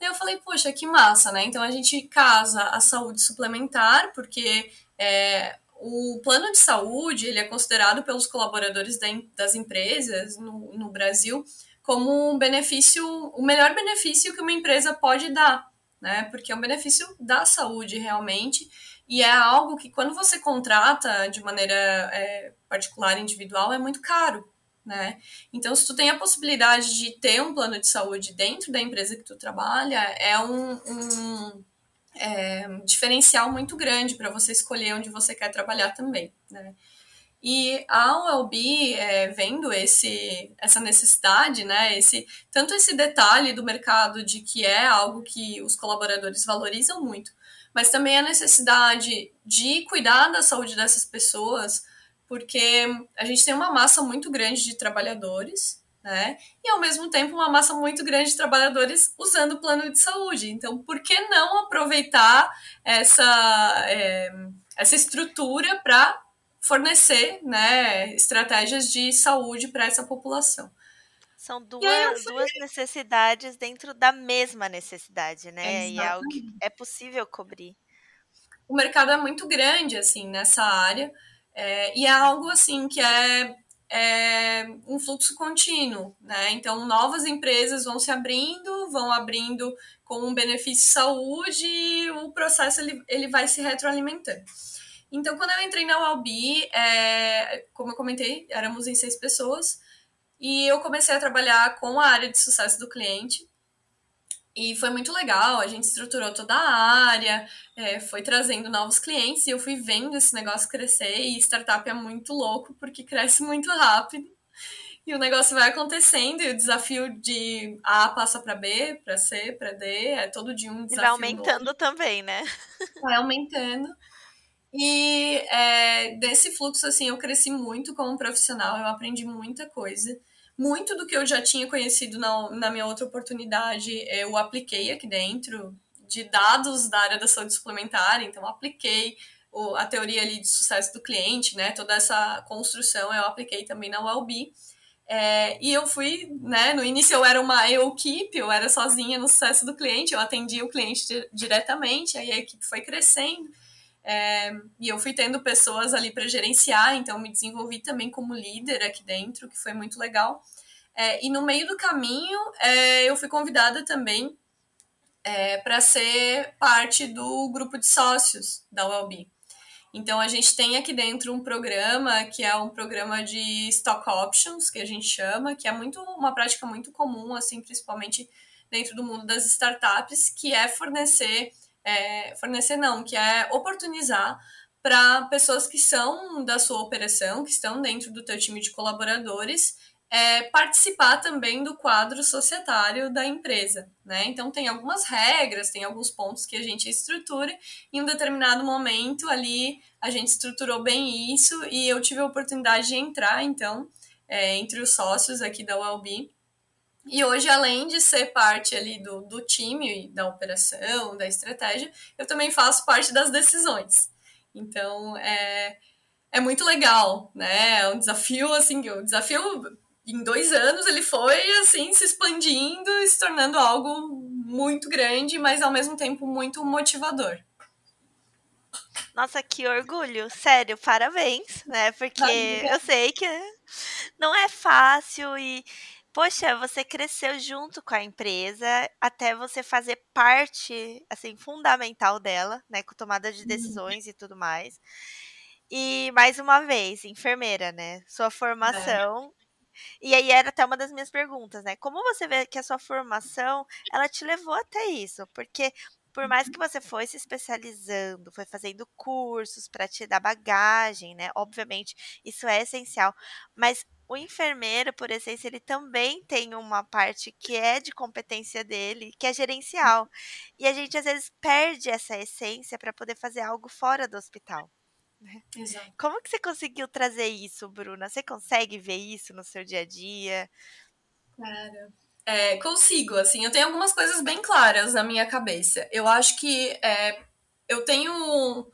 Daí eu falei, poxa, que massa, né? Então a gente casa a saúde suplementar, porque é, o plano de saúde ele é considerado pelos colaboradores das empresas no, no Brasil como um benefício, o melhor benefício que uma empresa pode dar né? Porque é um benefício da saúde realmente. E é algo que, quando você contrata de maneira é, particular, individual, é muito caro, né? Então, se tu tem a possibilidade de ter um plano de saúde dentro da empresa que tu trabalha, é um, um é, diferencial muito grande para você escolher onde você quer trabalhar também, né? E a ULB, é, vendo esse, essa necessidade, né, esse, tanto esse detalhe do mercado de que é algo que os colaboradores valorizam muito, mas também a necessidade de cuidar da saúde dessas pessoas, porque a gente tem uma massa muito grande de trabalhadores, né? E ao mesmo tempo uma massa muito grande de trabalhadores usando o plano de saúde. Então, por que não aproveitar essa, é, essa estrutura para fornecer né, estratégias de saúde para essa população. São duas, duas necessidades dentro da mesma necessidade, né? Exatamente. E é algo que é possível cobrir. O mercado é muito grande, assim, nessa área. É, e é algo, assim, que é, é um fluxo contínuo, né? Então, novas empresas vão se abrindo, vão abrindo com um benefício de saúde e o processo, ele, ele vai se retroalimentando. Então, quando eu entrei na UALB, é, como eu comentei, éramos em seis pessoas, e eu comecei a trabalhar com a área de sucesso do cliente. E foi muito legal, a gente estruturou toda a área, é, foi trazendo novos clientes, e eu fui vendo esse negócio crescer, e startup é muito louco, porque cresce muito rápido. E o negócio vai acontecendo, e o desafio de A passa para B, para C, para D, é todo dia um desafio. E vai aumentando novo. também, né? Vai aumentando. E é, desse fluxo, assim, eu cresci muito como profissional, eu aprendi muita coisa. Muito do que eu já tinha conhecido na, na minha outra oportunidade, eu apliquei aqui dentro, de dados da área da saúde suplementar, então apliquei o, a teoria ali de sucesso do cliente, né? Toda essa construção eu apliquei também na Wellbe. É, e eu fui, né? No início eu era uma equipe, eu era sozinha no sucesso do cliente, eu atendia o cliente diretamente, aí a equipe foi crescendo. É, e eu fui tendo pessoas ali para gerenciar, então me desenvolvi também como líder aqui dentro, que foi muito legal. É, e no meio do caminho, é, eu fui convidada também é, para ser parte do grupo de sócios da ULB. Então, a gente tem aqui dentro um programa que é um programa de stock options, que a gente chama, que é muito uma prática muito comum, assim, principalmente dentro do mundo das startups, que é fornecer, é, fornecer não, que é oportunizar para pessoas que são da sua operação, que estão dentro do teu time de colaboradores, é, participar também do quadro societário da empresa, né? Então tem algumas regras, tem alguns pontos que a gente estrutura. Em um determinado momento ali a gente estruturou bem isso e eu tive a oportunidade de entrar então é, entre os sócios aqui da ULB. E hoje, além de ser parte ali do, do time, da operação, da estratégia, eu também faço parte das decisões. Então, é, é muito legal, né? É um desafio, assim, o desafio em dois anos ele foi assim se expandindo e se tornando algo muito grande, mas ao mesmo tempo muito motivador. Nossa, que orgulho, sério, parabéns, né? Porque eu sei que não é fácil e poxa, você cresceu junto com a empresa até você fazer parte assim fundamental dela, né, com tomada de uhum. decisões uhum. e tudo mais. E mais uma vez, enfermeira, né? Sua é. formação é. E aí era até uma das minhas perguntas, né? Como você vê que a sua formação, ela te levou até isso? Porque por mais que você foi se especializando, foi fazendo cursos para te dar bagagem, né? Obviamente, isso é essencial, mas o enfermeiro, por essência, ele também tem uma parte que é de competência dele, que é gerencial. E a gente às vezes perde essa essência para poder fazer algo fora do hospital. Né? Exato. Como que você conseguiu trazer isso, Bruna? Você consegue ver isso no seu dia a dia? Cara, é, consigo, assim, eu tenho algumas coisas bem claras na minha cabeça. Eu acho que é, eu tenho.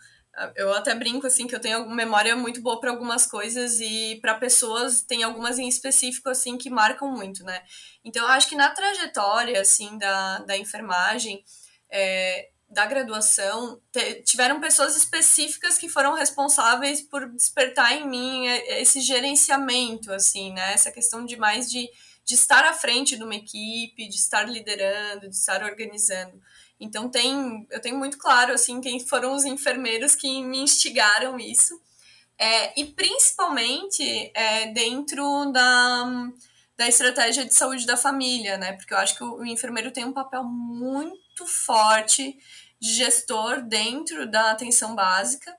Eu até brinco assim que eu tenho memória muito boa para algumas coisas e para pessoas tem algumas em específico assim que marcam muito, né? Então eu acho que na trajetória assim da, da enfermagem é, da graduação, tiveram pessoas específicas que foram responsáveis por despertar em mim esse gerenciamento, assim, né? Essa questão de mais de, de estar à frente de uma equipe, de estar liderando, de estar organizando. Então tem, eu tenho muito claro assim quem foram os enfermeiros que me instigaram isso, é, e principalmente é, dentro da da estratégia de saúde da família, né? Porque eu acho que o, o enfermeiro tem um papel muito forte de gestor dentro da atenção básica.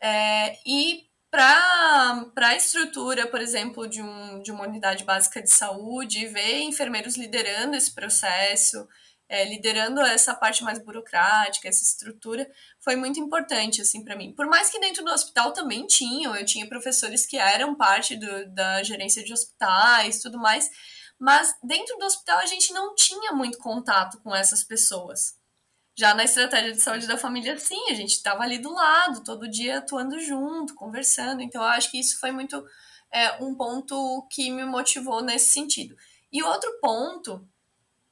É, e para a estrutura, por exemplo, de, um, de uma unidade básica de saúde, ver enfermeiros liderando esse processo, é, liderando essa parte mais burocrática, essa estrutura, foi muito importante assim para mim. Por mais que dentro do hospital também tinham, eu tinha professores que eram parte do, da gerência de hospitais, tudo mais, mas dentro do hospital a gente não tinha muito contato com essas pessoas. Já na estratégia de saúde da família, sim, a gente estava ali do lado, todo dia atuando junto, conversando. Então, eu acho que isso foi muito é, um ponto que me motivou nesse sentido. E outro ponto,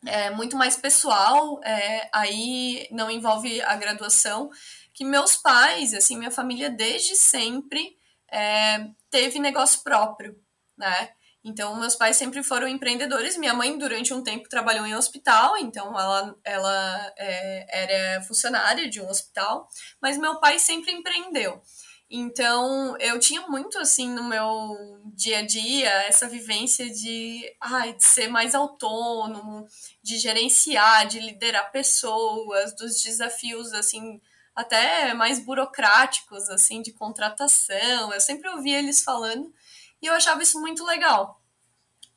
é, muito mais pessoal, é, aí não envolve a graduação, que meus pais, assim, minha família desde sempre é, teve negócio próprio, né? Então, meus pais sempre foram empreendedores. Minha mãe, durante um tempo, trabalhou em hospital, então ela, ela é, era funcionária de um hospital, mas meu pai sempre empreendeu. Então, eu tinha muito, assim, no meu dia a dia, essa vivência de, ai, de ser mais autônomo, de gerenciar, de liderar pessoas, dos desafios, assim, até mais burocráticos, assim, de contratação. Eu sempre ouvia eles falando e eu achava isso muito legal.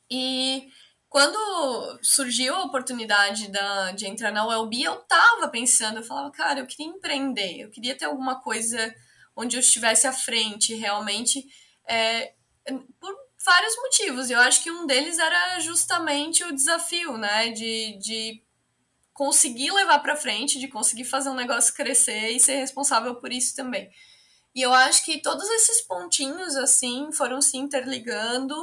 E quando surgiu a oportunidade da, de entrar na ULB, eu tava pensando, eu falava, cara, eu queria empreender, eu queria ter alguma coisa onde eu estivesse à frente realmente, é, por vários motivos. Eu acho que um deles era justamente o desafio, né, de, de conseguir levar para frente, de conseguir fazer um negócio crescer e ser responsável por isso também. E eu acho que todos esses pontinhos, assim, foram se interligando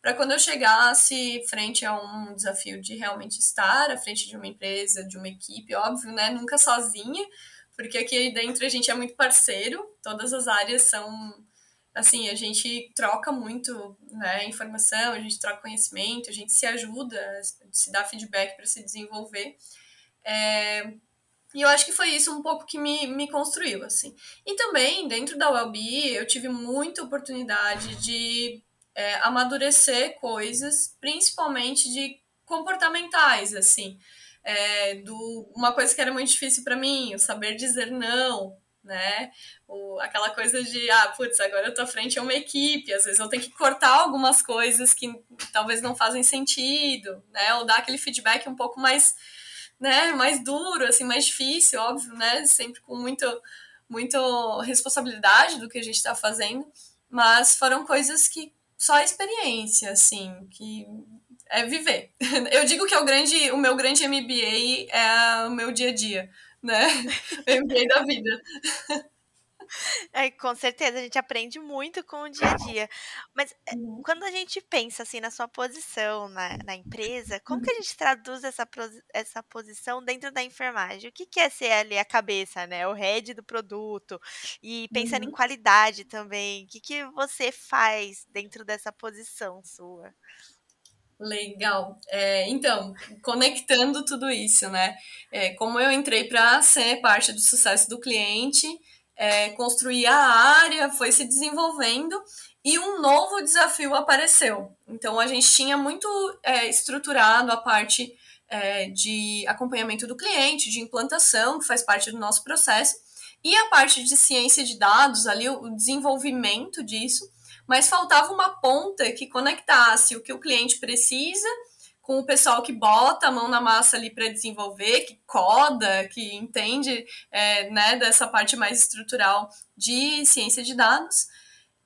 para quando eu chegasse frente a um desafio de realmente estar à frente de uma empresa, de uma equipe, óbvio, né? Nunca sozinha, porque aqui dentro a gente é muito parceiro, todas as áreas são assim, a gente troca muito né, informação, a gente troca conhecimento, a gente se ajuda, se dá feedback para se desenvolver. É, E eu acho que foi isso um pouco que me, me construiu, assim. E também, dentro da ULB, eu tive muita oportunidade de é, amadurecer coisas, principalmente de comportamentais, assim. É, do, uma coisa que era muito difícil para mim, o saber dizer não, né? O, aquela coisa de, ah, putz, agora eu tô à frente a uma equipe, às vezes eu tenho que cortar algumas coisas que talvez não fazem sentido, né? Ou dar aquele feedback um pouco mais né, mais duro, assim, mais difícil, óbvio, né, sempre com muito, muito responsabilidade do que a gente está fazendo, mas foram coisas que só a experiência, assim, que é viver. Eu digo que é o grande, o meu grande MBA é o meu dia a dia, né, o MBA da vida. É, com certeza, a gente aprende muito com o dia a dia. Mas eh, uhum. quando a gente pensa assim na sua posição na, na empresa, como que a uhum. gente traduz essa, essa posição dentro da enfermagem? O que, que é ser ali a cabeça, né? O head do produto? E pensando uhum. em qualidade também, o que, que você faz dentro dessa posição sua? Legal. É, então, conectando tudo isso, né? É, como eu entrei para ser parte do sucesso do cliente, é, construir a área, foi se desenvolvendo e um novo desafio apareceu. Então a gente tinha muito é, estruturado a parte é, de acompanhamento do cliente, de implantação, que faz parte do nosso processo, e a parte de ciência de dados, ali o desenvolvimento disso, mas faltava uma ponta que conectasse o que o cliente precisa com o pessoal que bota a mão na massa ali para desenvolver, que coda, que entende é, né, dessa parte mais estrutural de ciência de dados.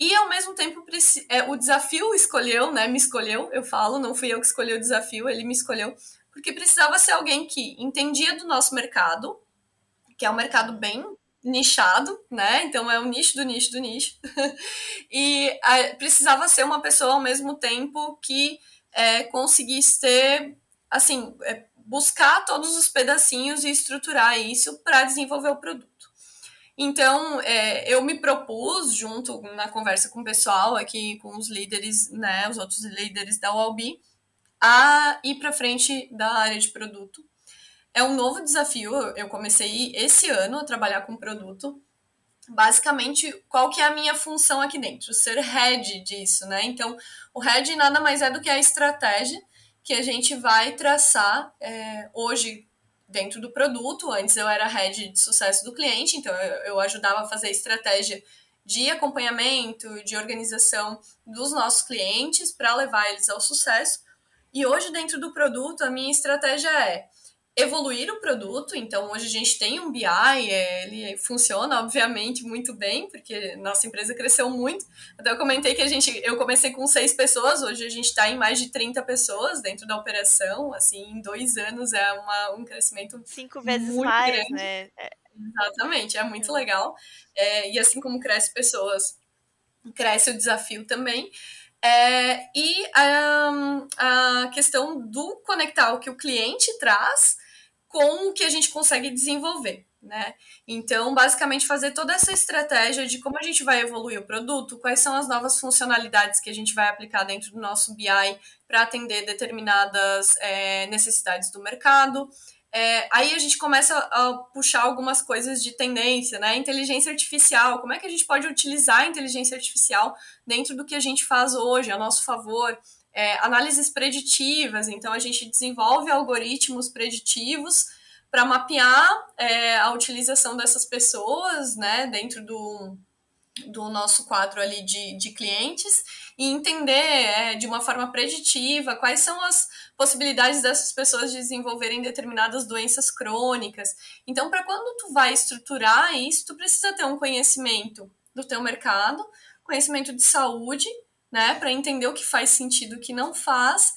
E ao mesmo tempo é, o desafio escolheu, né? Me escolheu, eu falo, não fui eu que escolhi o desafio, ele me escolheu, porque precisava ser alguém que entendia do nosso mercado, que é um mercado bem nichado, né? Então é o nicho do nicho do nicho. e é, precisava ser uma pessoa ao mesmo tempo que é, conseguisse ter, assim, é, buscar todos os pedacinhos e estruturar isso para desenvolver o produto. Então, é, eu me propus, junto na conversa com o pessoal aqui, com os líderes, né, os outros líderes da UALB, a ir para frente da área de produto. É um novo desafio, eu comecei esse ano a trabalhar com produto, basicamente, qual que é a minha função aqui dentro? Ser head disso, né? Então, o head nada mais é do que a estratégia que a gente vai traçar é, hoje dentro do produto. Antes eu era head de sucesso do cliente, então eu, eu ajudava a fazer a estratégia de acompanhamento, de organização dos nossos clientes para levar eles ao sucesso. E hoje, dentro do produto, a minha estratégia é evoluir o produto. Então, hoje a gente tem um BI, é, ele funciona, obviamente, muito bem, porque nossa empresa cresceu muito. Até eu comentei que a gente, eu comecei com seis pessoas, hoje a gente está em mais de 30 pessoas dentro da operação. Assim, em dois anos é uma, um crescimento cinco vezes muito mais, grande. né? É. Exatamente, é muito legal. É, e assim como cresce pessoas, cresce o desafio também. É, e a questão do conectar o que o cliente traz com o que a gente consegue desenvolver. Né? Então, basicamente, fazer toda essa estratégia de como a gente vai evoluir o produto, quais são as novas funcionalidades que a gente vai aplicar dentro do nosso BI para atender determinadas é, necessidades do mercado. É, aí a gente começa a puxar algumas coisas de tendência, né? Inteligência artificial, como é que a gente pode utilizar a inteligência artificial dentro do que a gente faz hoje, a nosso favor? É, análises preditivas, então a gente desenvolve algoritmos preditivos para mapear é, a utilização dessas pessoas né, dentro do, do nosso quadro ali de, de clientes e entender é, de uma forma preditiva quais são as possibilidades dessas pessoas de desenvolverem determinadas doenças crônicas. Então, para quando tu vai estruturar isso, tu precisa ter um conhecimento do teu mercado, conhecimento de saúde né, para entender o que faz sentido o que não faz,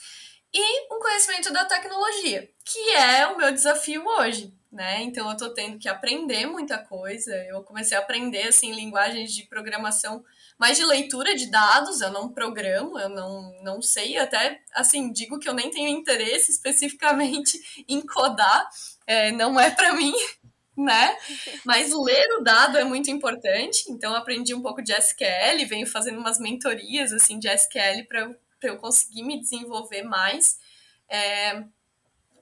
e um conhecimento da tecnologia, que é o meu desafio hoje, né? Então eu estou tendo que aprender muita coisa. Eu comecei a aprender assim linguagens de programação, mais de leitura de dados, eu não programo, eu não, não sei, até assim, digo que eu nem tenho interesse especificamente em codar, é, não é para mim, né? Mas ler o dado é muito importante, então aprendi um pouco de SQL, venho fazendo umas mentorias assim de SQL para eu conseguir me desenvolver mais. É...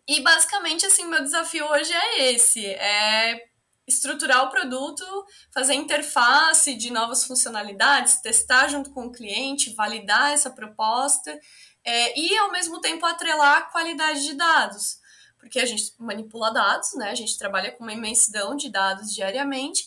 e basicamente, assim, meu desafio hoje é esse: é estruturar o produto, fazer interface de novas funcionalidades, testar junto com o cliente, validar essa proposta é, e, ao mesmo tempo, atrelar a qualidade de dados. Porque a gente manipula dados, né? A gente trabalha com uma imensidão de dados diariamente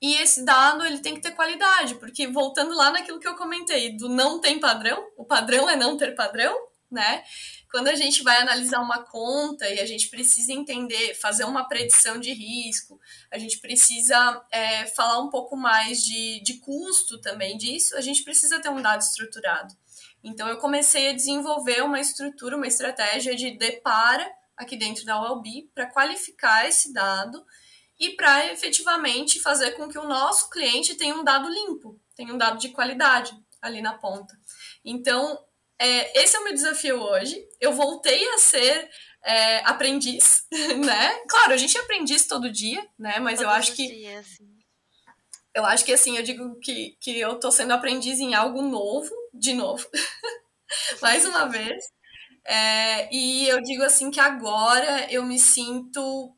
e esse dado ele tem que ter qualidade, porque voltando lá naquilo que eu comentei, do não tem padrão, o padrão é não ter padrão, né? Quando a gente vai analisar uma conta e a gente precisa entender, fazer uma predição de risco, a gente precisa é, falar um pouco mais de, de custo também disso, a gente precisa ter um dado estruturado. Então, eu comecei a desenvolver uma estrutura, uma estratégia de depara aqui dentro da ULB para qualificar esse dado e para efetivamente fazer com que o nosso cliente tenha um dado limpo, tenha um dado de qualidade ali na ponta. Então, é, esse é o meu desafio hoje. Eu voltei a ser é, aprendiz, né? Claro, a gente é aprendiz todo dia, né? Mas Todos eu acho que. Dias. Eu acho que assim, eu digo que, que eu tô sendo aprendiz em algo novo, de novo, mais uma vez. É, e eu digo assim que agora eu me sinto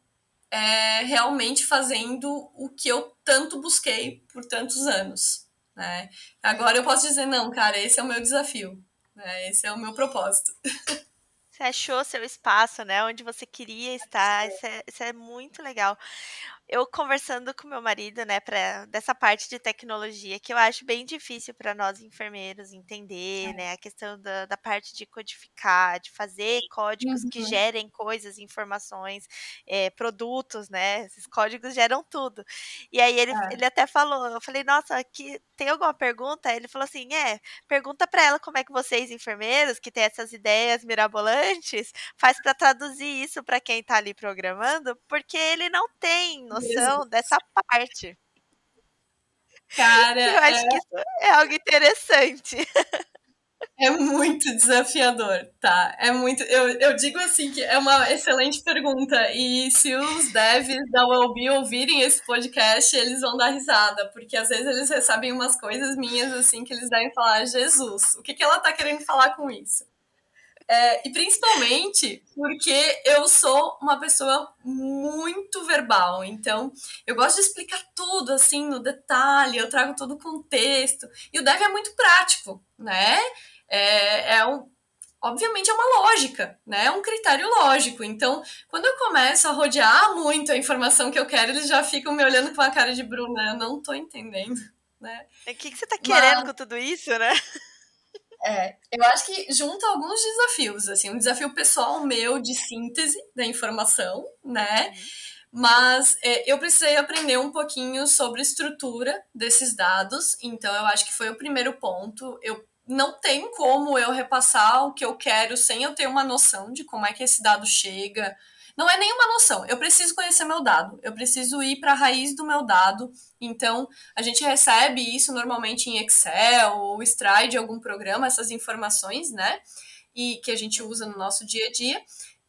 é, realmente fazendo o que eu tanto busquei por tantos anos. Né? Agora eu posso dizer, não, cara, esse é o meu desafio. É, esse é o meu propósito. Você achou seu espaço, né? Onde você queria estar. Isso é, isso é muito legal eu conversando com meu marido, né, para dessa parte de tecnologia que eu acho bem difícil para nós enfermeiros entender, é. né, a questão da, da, parte de codificar, de fazer códigos uhum. que gerem coisas, informações, é, produtos, né, esses códigos geram tudo. E aí ele, é. ele até falou, eu falei, nossa, aqui tem alguma pergunta? Ele falou assim, é, pergunta para ela como é que vocês enfermeiros que têm essas ideias mirabolantes faz para traduzir isso para quem está ali programando, porque ele não tem noção noção dessa parte. Cara, eu acho é... que isso é algo interessante. É muito desafiador, tá? É muito. Eu, eu digo assim que é uma excelente pergunta. E se os devs da Wellbe ouvirem esse podcast, eles vão dar risada, porque às vezes eles recebem umas coisas minhas assim que eles devem falar: Jesus, o que, que ela tá querendo falar com isso? É, e principalmente porque eu sou uma pessoa muito verbal, então eu gosto de explicar tudo assim no detalhe, eu trago todo o contexto. E o dev é muito prático, né? É, é um, obviamente é uma lógica, né? É um critério lógico. Então, quando eu começo a rodear muito a informação que eu quero, eles já ficam me olhando com a cara de Bruna, eu não tô entendendo, né? O que, que você tá querendo Mas... com tudo isso, né? É, eu acho que junta alguns desafios, assim, um desafio pessoal meu de síntese da informação, né? Uhum. Mas é, eu precisei aprender um pouquinho sobre a estrutura desses dados, então eu acho que foi o primeiro ponto. Eu não tem como eu repassar o que eu quero sem eu ter uma noção de como é que esse dado chega, não é nenhuma noção. Eu preciso conhecer meu dado. Eu preciso ir para a raiz do meu dado. Então, a gente recebe isso normalmente em Excel ou extrai de algum programa essas informações, né? E que a gente usa no nosso dia a dia.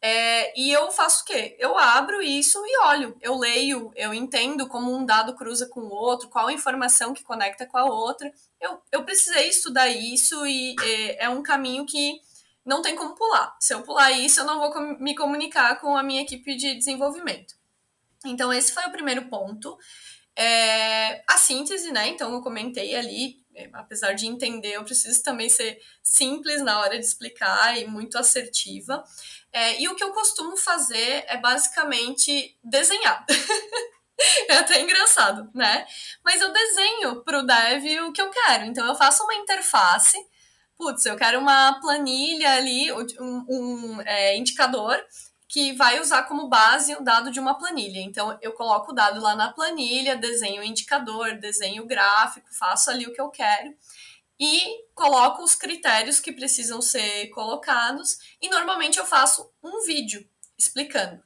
É, e eu faço o quê? Eu abro isso e olho, eu leio, eu entendo como um dado cruza com o outro, qual informação que conecta com a outra. Eu, eu precisei estudar isso e é, é um caminho que não tem como pular. Se eu pular isso, eu não vou me comunicar com a minha equipe de desenvolvimento. Então, esse foi o primeiro ponto. É, a síntese, né? Então, eu comentei ali, é, apesar de entender, eu preciso também ser simples na hora de explicar e muito assertiva. É, e o que eu costumo fazer é basicamente desenhar. é até engraçado, né? Mas eu desenho para o dev o que eu quero. Então, eu faço uma interface putz, eu quero uma planilha ali, um, um é, indicador que vai usar como base o dado de uma planilha. Então, eu coloco o dado lá na planilha, desenho o indicador, desenho o gráfico, faço ali o que eu quero e coloco os critérios que precisam ser colocados. E normalmente eu faço um vídeo explicando.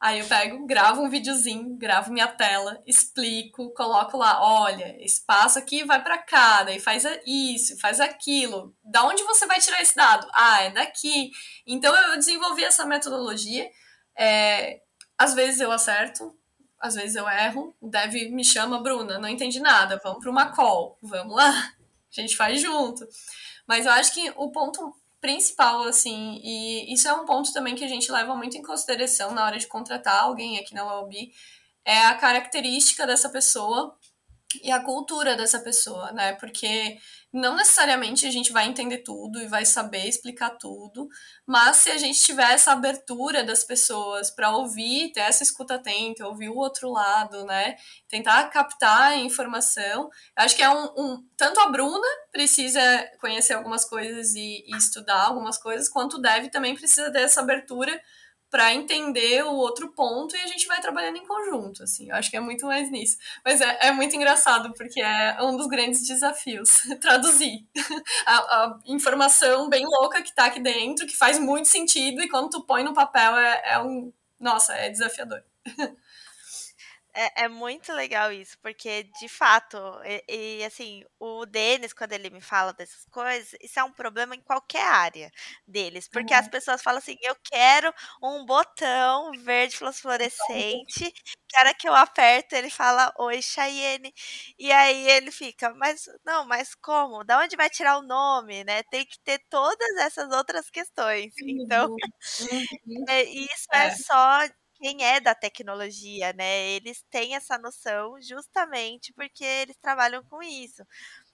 Aí eu pego, gravo um videozinho, gravo minha tela, explico, coloco lá, olha, esse passo aqui vai para cá, daí faz isso, faz aquilo. Da onde você vai tirar esse dado? Ah, é daqui. Então eu desenvolvi essa metodologia. É, às vezes eu acerto, às vezes eu erro. O dev me chama, Bruna, não entendi nada, vamos para uma call, vamos lá, a gente faz junto. Mas eu acho que o ponto principal, assim, e isso é um ponto também que a gente leva muito em consideração na hora de contratar alguém aqui na UOB, é a característica dessa pessoa e a cultura dessa pessoa, né? Porque não necessariamente a gente vai entender tudo e vai saber explicar tudo, mas se a gente tiver essa abertura das pessoas para ouvir, ter essa escuta atenta, ouvir o outro lado, né? Tentar captar a informação, acho que é um, um tanto a Bruna precisa conhecer algumas coisas e, e estudar algumas coisas, quanto o Dev também precisa dessa abertura para entender o outro ponto e a gente vai trabalhando em conjunto, assim. Eu acho que é muito mais nisso. Mas é, é muito engraçado, porque é um dos grandes desafios, traduzir a, a, informação bem louca que tá aqui dentro, que faz muito sentido, e quando tu põe no papel é, é um... Nossa, é desafiador. É, é, muito legal isso, porque de fato, e, e, assim, o Denis, quando ele me fala dessas coisas, isso é um problema em qualquer área deles, porque uhum. as pessoas falam assim: eu quero um botão verde fluorescente, que hora que eu aperto, ele fala: Oi, Cheyenne. E aí ele fica, mas não, mas como? Da onde vai tirar o nome, né? Tem que ter todas essas outras questões. Então, uhum. é, isso é. é só quem é da tecnologia, né? Eles têm essa noção justamente porque eles trabalham com isso.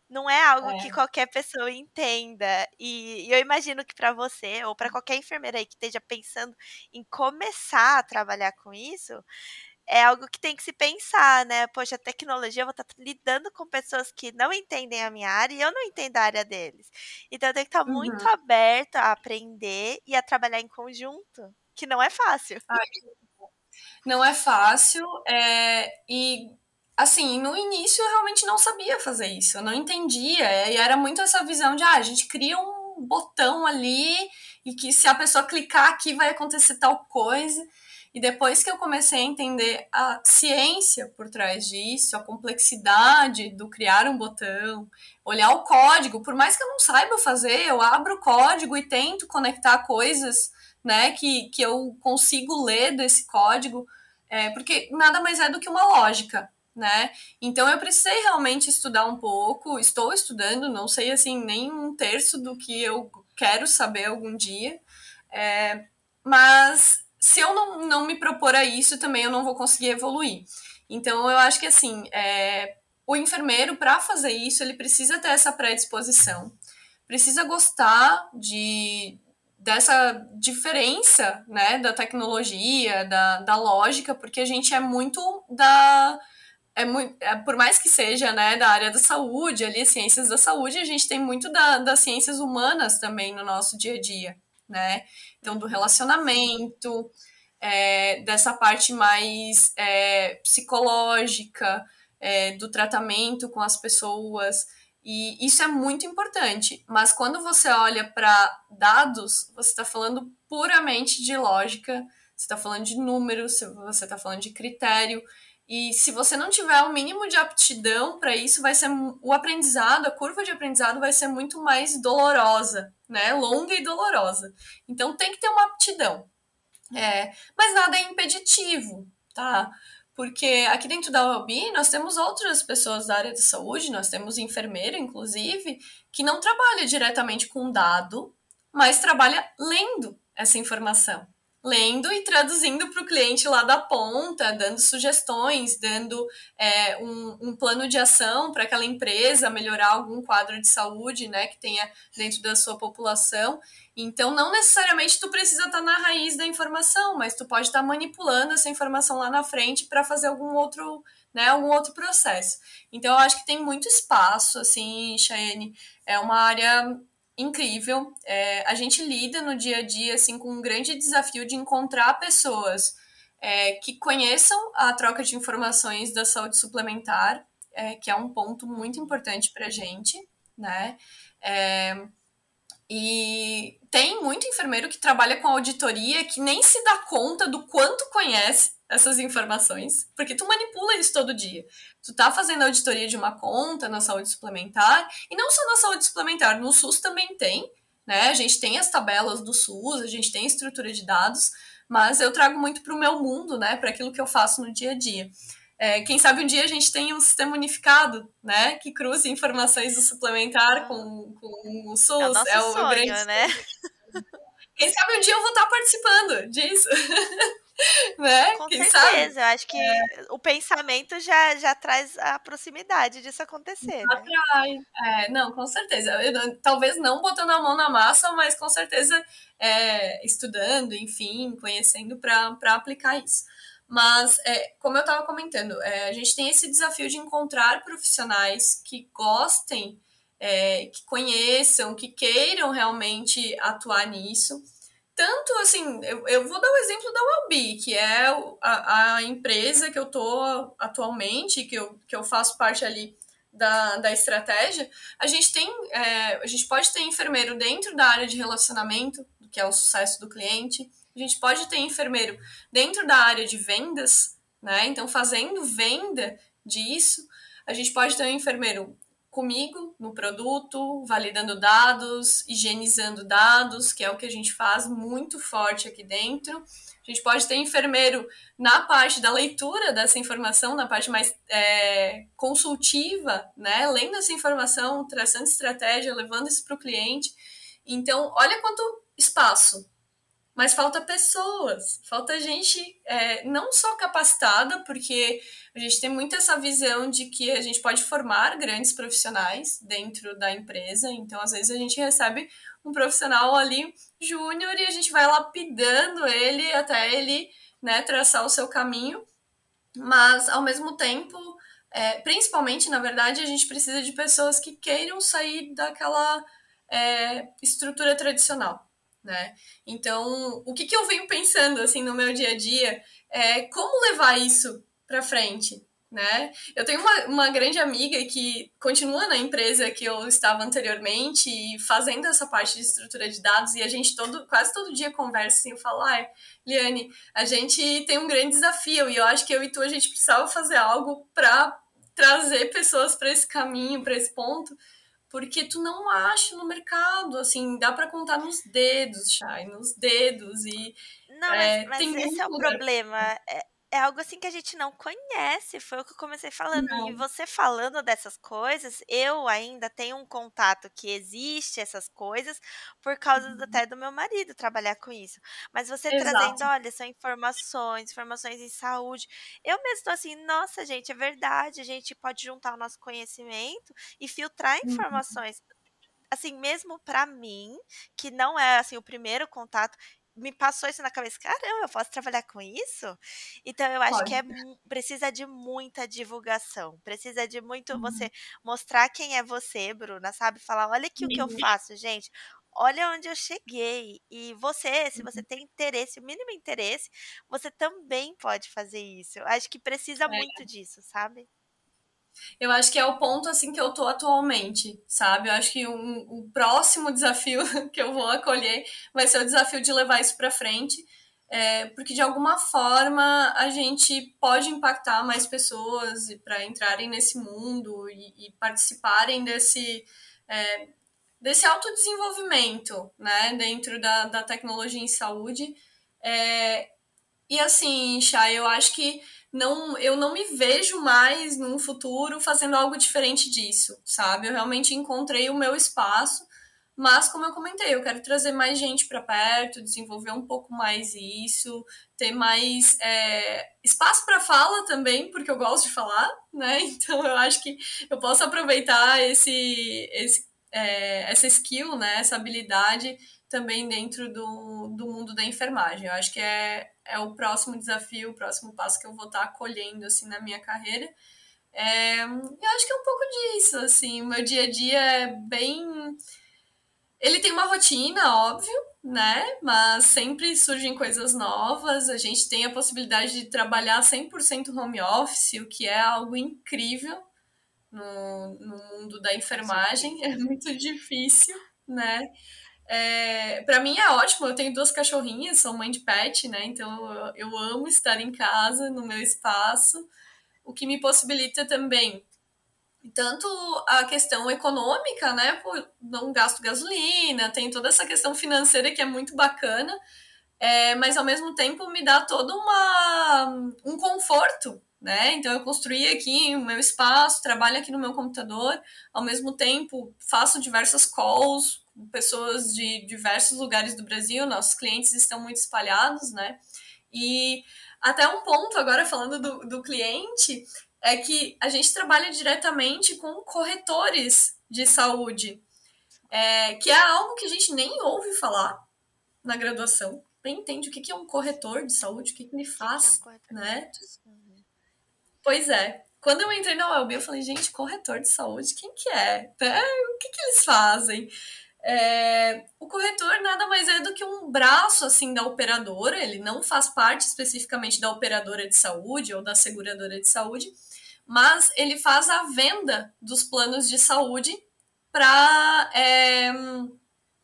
Não é algo é. que qualquer pessoa entenda. E, e eu imagino que para você, ou para qualquer enfermeira aí que esteja pensando em começar a trabalhar com isso, é algo que tem que se pensar, né? Poxa, a tecnologia, eu vou estar tá lidando com pessoas que não entendem a minha área e eu não entendo a área deles. Então eu tenho que estar uhum. muito aberta a aprender e a trabalhar em conjunto, que não é fácil. Ai, não é fácil. É, e, assim, no início eu realmente não sabia fazer isso. Eu não entendia. E era muito essa visão de, ah, a gente cria um botão ali e que se a pessoa clicar aqui vai acontecer tal coisa. E depois que eu comecei a entender a ciência por trás disso, a complexidade do criar um botão, olhar o código, por mais que eu não saiba fazer, eu abro o código e tento conectar coisas né, que, que eu consigo ler desse código é, porque nada mais é do que uma lógica, né? Então eu precisei realmente estudar um pouco, estou estudando, não sei assim nem um terço do que eu quero saber algum dia, é, mas se eu não, não me propor a isso também eu não vou conseguir evoluir. Então eu acho que assim, é, o enfermeiro para fazer isso ele precisa ter essa predisposição, precisa gostar de, dessa diferença, né, da tecnologia, da, da lógica, porque a gente é muito da é muito, é, por mais que seja né, da área da saúde, ali, ciências da saúde, a gente tem muito da, das ciências humanas também no nosso dia a dia, né? Então, do relacionamento, é, dessa parte mais é, psicológica, é, do tratamento com as pessoas. E isso é muito importante. Mas quando você olha para dados, você está falando puramente de lógica, você está falando de números, você está falando de critério. E se você não tiver o um mínimo de aptidão para isso, vai ser o aprendizado, a curva de aprendizado vai ser muito mais dolorosa, né? Longa e dolorosa. Então tem que ter uma aptidão. É, mas nada é impeditivo, tá? Porque aqui dentro da UOB nós temos outras pessoas da área de saúde, nós temos enfermeira, inclusive, que não trabalha diretamente com dado, mas trabalha lendo essa informação. Lendo e traduzindo para o cliente lá da ponta, dando sugestões, dando é, um, um, plano de ação para aquela empresa melhorar algum quadro de saúde né, que tenha dentro da sua população. Então, não necessariamente tu precisa estar tá na raiz da informação, mas tu pode estar tá manipulando essa informação lá na frente para fazer algum outro, né, algum outro processo. Então, eu acho que tem muito espaço, assim, Cheyenne, é uma área incrível. É, a gente lida no dia a dia, assim, com um grande desafio de encontrar pessoas é, que conheçam a troca de informações da saúde suplementar, é, que é um ponto muito importante para a gente, né? É, e tem muito enfermeiro que trabalha com auditoria que nem se dá conta do quanto conhece essas informações, porque tu manipula isso todo dia. Tu tá fazendo auditoria de uma conta na saúde suplementar, e não só na saúde suplementar, no SUS também tem, né? A gente tem as tabelas do SUS, a gente tem estrutura de dados, mas eu trago muito para o meu mundo, né, para aquilo que eu faço no dia a dia. é, quem sabe um dia a gente tem um sistema unificado, né? Que cruze informações do suplementar com, com o SUS. É o, nosso é o sonho, grande... né? Quem sabe um dia eu vou estar participando disso. né? Com Quem certeza, sabe? eu acho que é. o pensamento já, já traz a proximidade disso acontecer. Né? Atrai. É, não, com certeza. Eu, talvez não botando a mão na massa, mas com certeza é, estudando, enfim, conhecendo para aplicar isso. Mas, é, como eu estava comentando, é, a gente tem esse desafio de encontrar profissionais que gostem, é, que conheçam, que queiram realmente atuar nisso tanto assim, eu, eu vou dar o exemplo da Wellbe, que é a, a empresa que eu tô atualmente, que eu, que eu faço parte ali da, da estratégia. A gente tem, é, a gente pode ter enfermeiro dentro da área de relacionamento, que é o sucesso do cliente. A gente pode ter enfermeiro dentro da área de vendas, né? Então, fazendo venda disso. A gente pode ter um enfermeiro comigo no produto, validando dados, higienizando dados, que é o que a gente faz muito forte aqui dentro. A gente pode ter enfermeiro na parte da leitura dessa informação, na parte mais é, consultiva, né? Lendo essa informação, traçando estratégia, levando isso para o cliente. Então, olha quanto espaço mas falta pessoas, falta gente é, não só capacitada, porque a gente tem muito essa visão de que a gente pode formar grandes profissionais dentro da empresa, então às vezes a gente recebe um profissional ali júnior e a gente vai lapidando ele até ele né, traçar o seu caminho, mas ao mesmo tempo, é, principalmente na verdade, a gente precisa de pessoas que queiram sair daquela é, estrutura tradicional né? Então, o que, que eu venho pensando assim no meu dia a dia é como levar isso para frente, né? Eu tenho uma, uma grande amiga que continua na empresa que eu estava anteriormente e fazendo essa parte de estrutura de dados e a gente todo, quase todo dia conversa assim, eu falo, ah, Liane, a gente tem um grande desafio e eu acho que eu e tu a gente precisava fazer algo para trazer pessoas para esse caminho, para esse ponto, porque tu não acha no mercado, assim, dá para contar nos dedos, Chay, nos dedos e não, é, mas, mas esse é o problema. É, é algo assim que a gente não conhece. Foi o que eu comecei falando. Não. E você falando dessas coisas, eu ainda tenho um contato que existe essas coisas por causa uhum. até do meu marido trabalhar com isso. Mas você Exato. trazendo, olha, são informações, informações em saúde. Eu mesmo estou assim, nossa, gente, é verdade. A gente pode juntar o nosso conhecimento e filtrar uhum. informações. Uhum assim, mesmo para mim, que não é assim o primeiro contato, me passou isso na cabeça, caramba, eu posso trabalhar com isso? Então eu acho Pode. que é precisa de muita divulgação, precisa de muito uhum. você mostrar quem é você, Bruna, sabe? Falar, olha aqui uhum. o que eu faço, gente. Olha onde eu cheguei. E você, se você uhum. tem interesse, o mínimo interesse, você também pode fazer isso. Eu acho que precisa é. muito disso, sabe? Eu acho que é o ponto assim que eu tô atualmente, sabe? Eu acho que um, o próximo desafio que eu vou acolher vai ser o desafio de levar isso para frente, é, porque de alguma forma a gente pode impactar mais pessoas para entrarem nesse mundo e, e participarem desse é, desse autodesenvolvimento, né, dentro da, da tecnologia em saúde. É, e assim, Chay, eu acho que não, eu não me vejo mais num futuro fazendo algo diferente disso, sabe? Eu realmente encontrei o meu espaço, mas como eu comentei, eu quero trazer mais gente para perto, desenvolver um pouco mais isso, ter mais é, espaço para fala também, porque eu gosto de falar, né? Então eu acho que eu posso aproveitar esse, esse é, essa skill, né? Essa habilidade também dentro do, do mundo da enfermagem. Eu acho que é, é o próximo desafio, o próximo passo que eu vou estar acolhendo assim na minha carreira. É, eu acho que é um pouco disso, assim, o meu dia a dia é bem. Ele tem uma rotina, óbvio, né? Mas sempre surgem coisas novas. A gente tem a possibilidade de trabalhar 100% home office, o que é algo incrível no, no mundo da enfermagem. É muito difícil, né? É, para mim é ótimo, eu tenho duas cachorrinhas, sou mãe de pet, né? Então eu, eu amo estar em casa, no meu espaço, o que me possibilita também tanto a questão econômica, né? Por não gasto gasolina, tem toda essa questão financeira que é muito bacana, é, mas ao mesmo tempo me dá todo uma, um conforto, né? Então eu construí aqui o meu espaço, trabalho aqui no meu computador, ao mesmo tempo faço diversas calls pessoas de diversos lugares do Brasil, nossos clientes estão muito espalhados, né? E até um ponto, agora falando do, do cliente, é que a gente trabalha diretamente com corretores de saúde, é, que é algo que a gente nem ouve falar na graduação, nem entende o que é um corretor de saúde, o que, que ele faz, que é um né? Uhum. Pois é. Quando eu entrei na UELB, eu falei, gente, corretor de saúde, quem que é? é o que, que eles fazem? É, o corretor nada mais é do que um braço assim da operadora, ele não faz parte especificamente da operadora de saúde ou da seguradora de saúde, mas ele faz a venda dos planos de saúde para é,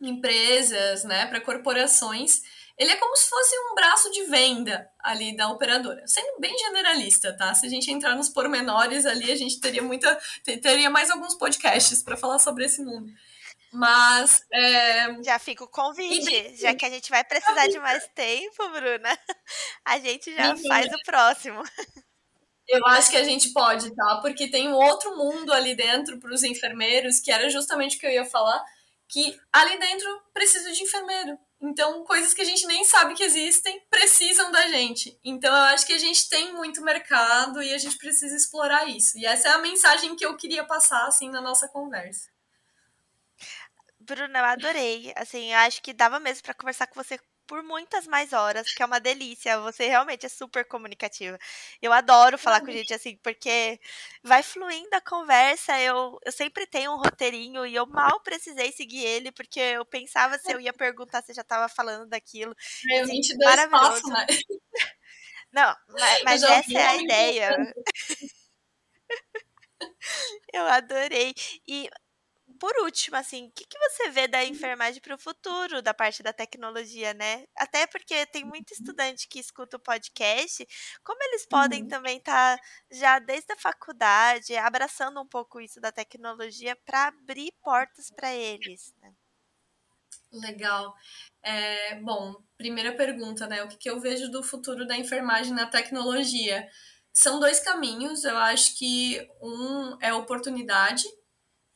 empresas, né, para corporações. Ele é como se fosse um braço de venda ali da operadora, sendo bem generalista, tá? Se a gente entrar nos pormenores ali, a gente teria muita, teria mais alguns podcasts para falar sobre esse mundo. Mas. É... Já fica o convite, já que a gente vai precisar de mais tempo, Bruna. A gente já faz o próximo. Eu acho que a gente pode, tá? Porque tem um outro mundo ali dentro para os enfermeiros, que era justamente o que eu ia falar, que ali dentro precisa de enfermeiro. Então, coisas que a gente nem sabe que existem precisam da gente. Então, eu acho que a gente tem muito mercado e a gente precisa explorar isso. E essa é a mensagem que eu queria passar, assim, na nossa conversa. Bruna, eu adorei. Assim, eu acho que dava mesmo para conversar com você por muitas mais horas, que é uma delícia. Você realmente é super comunicativa. Eu adoro falar com gente assim, porque vai fluindo a conversa. Eu, eu sempre tenho um roteirinho e eu mal precisei seguir ele, porque eu pensava se eu ia perguntar se já estava falando daquilo. É, assim, 22 maravilhoso. Passo, né? Não, mas, mas essa é a ideia. Eu adorei. E por último, assim, o que, que você vê da uhum. enfermagem para o futuro da parte da tecnologia, né? Até porque tem muito uhum. estudante que escuta o podcast, como eles podem uhum. também estar tá já desde a faculdade abraçando um pouco isso da tecnologia para abrir portas para eles, né? Legal. É, bom, primeira pergunta, né? O que, que eu vejo do futuro da enfermagem na tecnologia? São dois caminhos. Eu acho que um é oportunidade,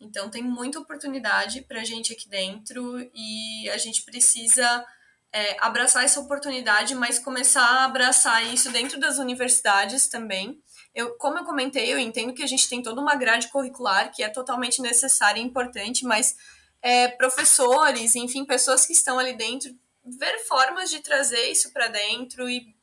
então tem muita oportunidade para a gente aqui dentro e a gente precisa é, abraçar essa oportunidade, mas começar a abraçar isso dentro das universidades também. Eu, como eu comentei, eu entendo que a gente tem toda uma grade curricular que é totalmente necessária e importante, mas é, professores, enfim, pessoas que estão ali dentro, ver formas de trazer isso para dentro e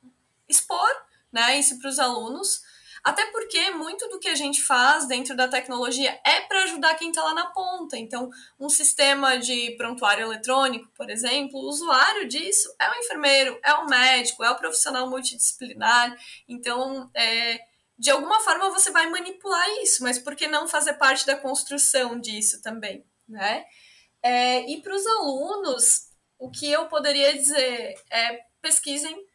expor né, isso para os alunos até porque muito do que a gente faz dentro da tecnologia é para ajudar quem está lá na ponta. Então, um sistema de prontuário eletrônico, por exemplo, o usuário disso é o enfermeiro, é o médico, é o profissional multidisciplinar. Então, é, de alguma forma você vai manipular isso, mas por que não fazer parte da construção disso também, né? É, e para os alunos, o que eu poderia dizer é pesquisem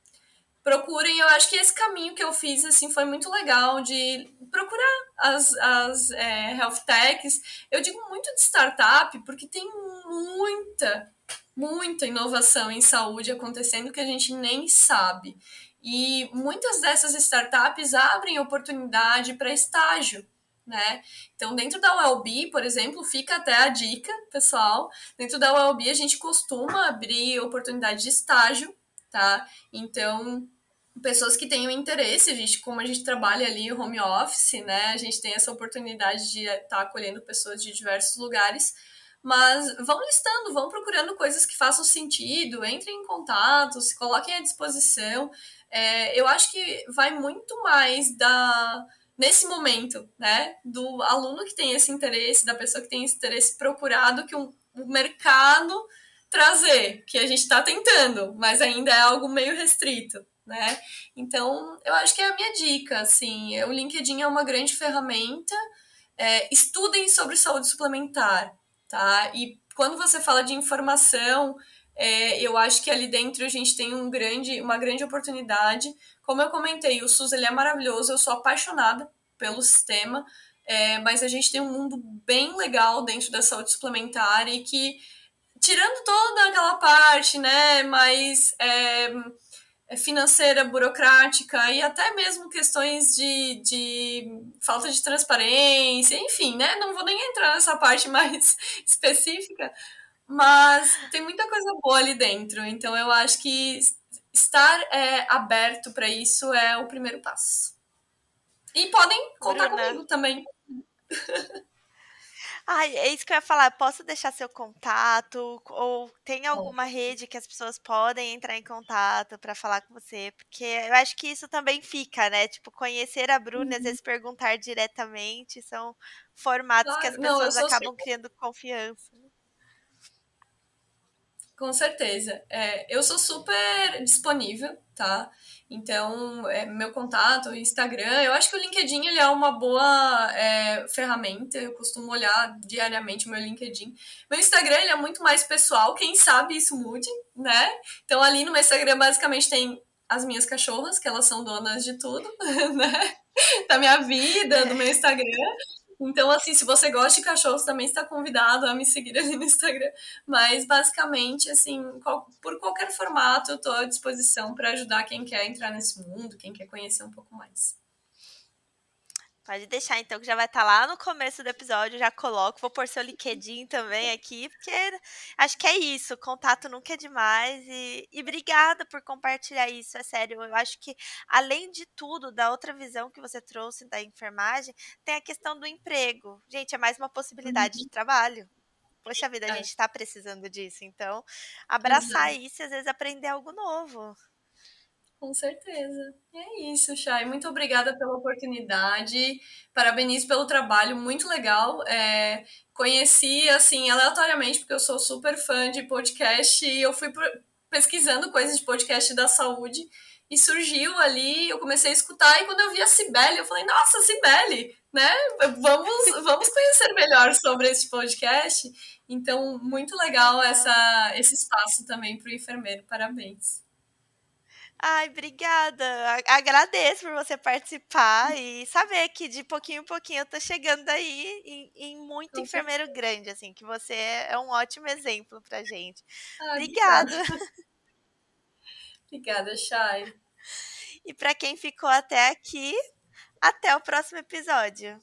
procurem. Eu acho que esse caminho que eu fiz assim foi muito legal de procurar as, as é, health techs. Eu digo muito de startup porque tem muita, muita inovação em saúde acontecendo que a gente nem sabe. E muitas dessas startups abrem oportunidade para estágio. Né? Então, dentro da ULB, por exemplo, fica até a dica, pessoal. Dentro da ULB, a gente costuma abrir oportunidade de estágio, tá? Então, pessoas que tenham interesse, a gente, como a gente trabalha ali o home office, né, a gente tem essa oportunidade de estar tá acolhendo pessoas de diversos lugares, mas vão listando, vão procurando coisas que façam sentido, entrem em contato, se coloquem à disposição. É, eu acho que vai muito mais da nesse momento, né, do aluno que tem esse interesse, da pessoa que tem esse interesse procurado, que um, o mercado trazer, que a gente está tentando, mas ainda é algo meio restrito né? Então, eu acho que é a minha dica, assim, o LinkedIn é uma grande ferramenta, é, estudem sobre saúde suplementar, tá? E quando você fala de informação, é, eu acho que ali dentro a gente tem um grande, uma grande oportunidade. Como eu comentei, o SUS ele é maravilhoso, eu sou apaixonada pelo sistema, é, mas a gente tem um mundo bem legal dentro da saúde suplementar e que, tirando toda aquela parte, né, mais é, financeira, burocrática e até mesmo questões de, de falta de transparência, enfim, né? Não vou nem entrar nessa parte mais específica, mas tem muita coisa boa ali dentro. Então eu acho que estar é, aberto para isso é o primeiro passo. E podem contar Bruna. comigo também. Ai, é isso que eu ia falar. Posso deixar seu contato? Ou tem alguma rede que as pessoas podem entrar em contato para falar com você? Porque eu acho que isso também fica, né? Tipo, conhecer a Bruna, uhum. às vezes perguntar diretamente, são formatos claro. que as pessoas Não, acabam super... criando confiança. Com certeza. É, eu sou super disponível, tá? Então, é, meu contato, Instagram, eu acho que o LinkedIn ele é uma boa é, ferramenta, eu costumo olhar diariamente o meu LinkedIn. Meu Instagram ele é muito mais pessoal, quem sabe isso mude, né? Então, ali no meu Instagram, basicamente, tem as minhas cachorras, que elas são donas de tudo, né? Da minha vida, do meu Instagram. Então, assim, se você gosta de cachorros, também está convidado a me seguir ali no Instagram. Mas, basicamente, assim, por qualquer formato, eu estou à disposição para ajudar quem quer entrar nesse mundo, quem quer conhecer um pouco mais. Pode deixar, então, que já vai estar tá lá no começo do episódio, já coloco. Vou pôr seu LinkedIn também aqui, porque acho que é isso. Contato nunca é demais. E, e obrigada por compartilhar isso, é sério. Eu acho que, além de tudo, da outra visão que você trouxe da enfermagem, tem a questão do emprego. Gente, é mais uma possibilidade uhum. de trabalho. Poxa vida, a é. gente está precisando disso. Então, abraçar uhum. isso e às vezes aprender algo novo. Com certeza. É isso, Chay. Muito obrigada pela oportunidade. Parabenizo pelo trabalho, muito legal. É, conheci, assim, aleatoriamente, porque eu sou super fã de podcast e eu fui pesquisando coisas de podcast da saúde e surgiu ali, eu comecei a escutar e quando eu vi a Cibele, eu falei, nossa, Cibele, né? Vamos, vamos conhecer melhor sobre esse podcast. Então, muito legal essa, esse espaço também para o enfermeiro. Parabéns. Ai, obrigada. Agradeço por você participar e saber que de pouquinho em pouquinho eu tô chegando aí em, em muito enfermeiro grande, assim, que você é um ótimo exemplo pra gente. Ai, obrigada. Obrigada, Chay. E para quem ficou até aqui, até o próximo episódio.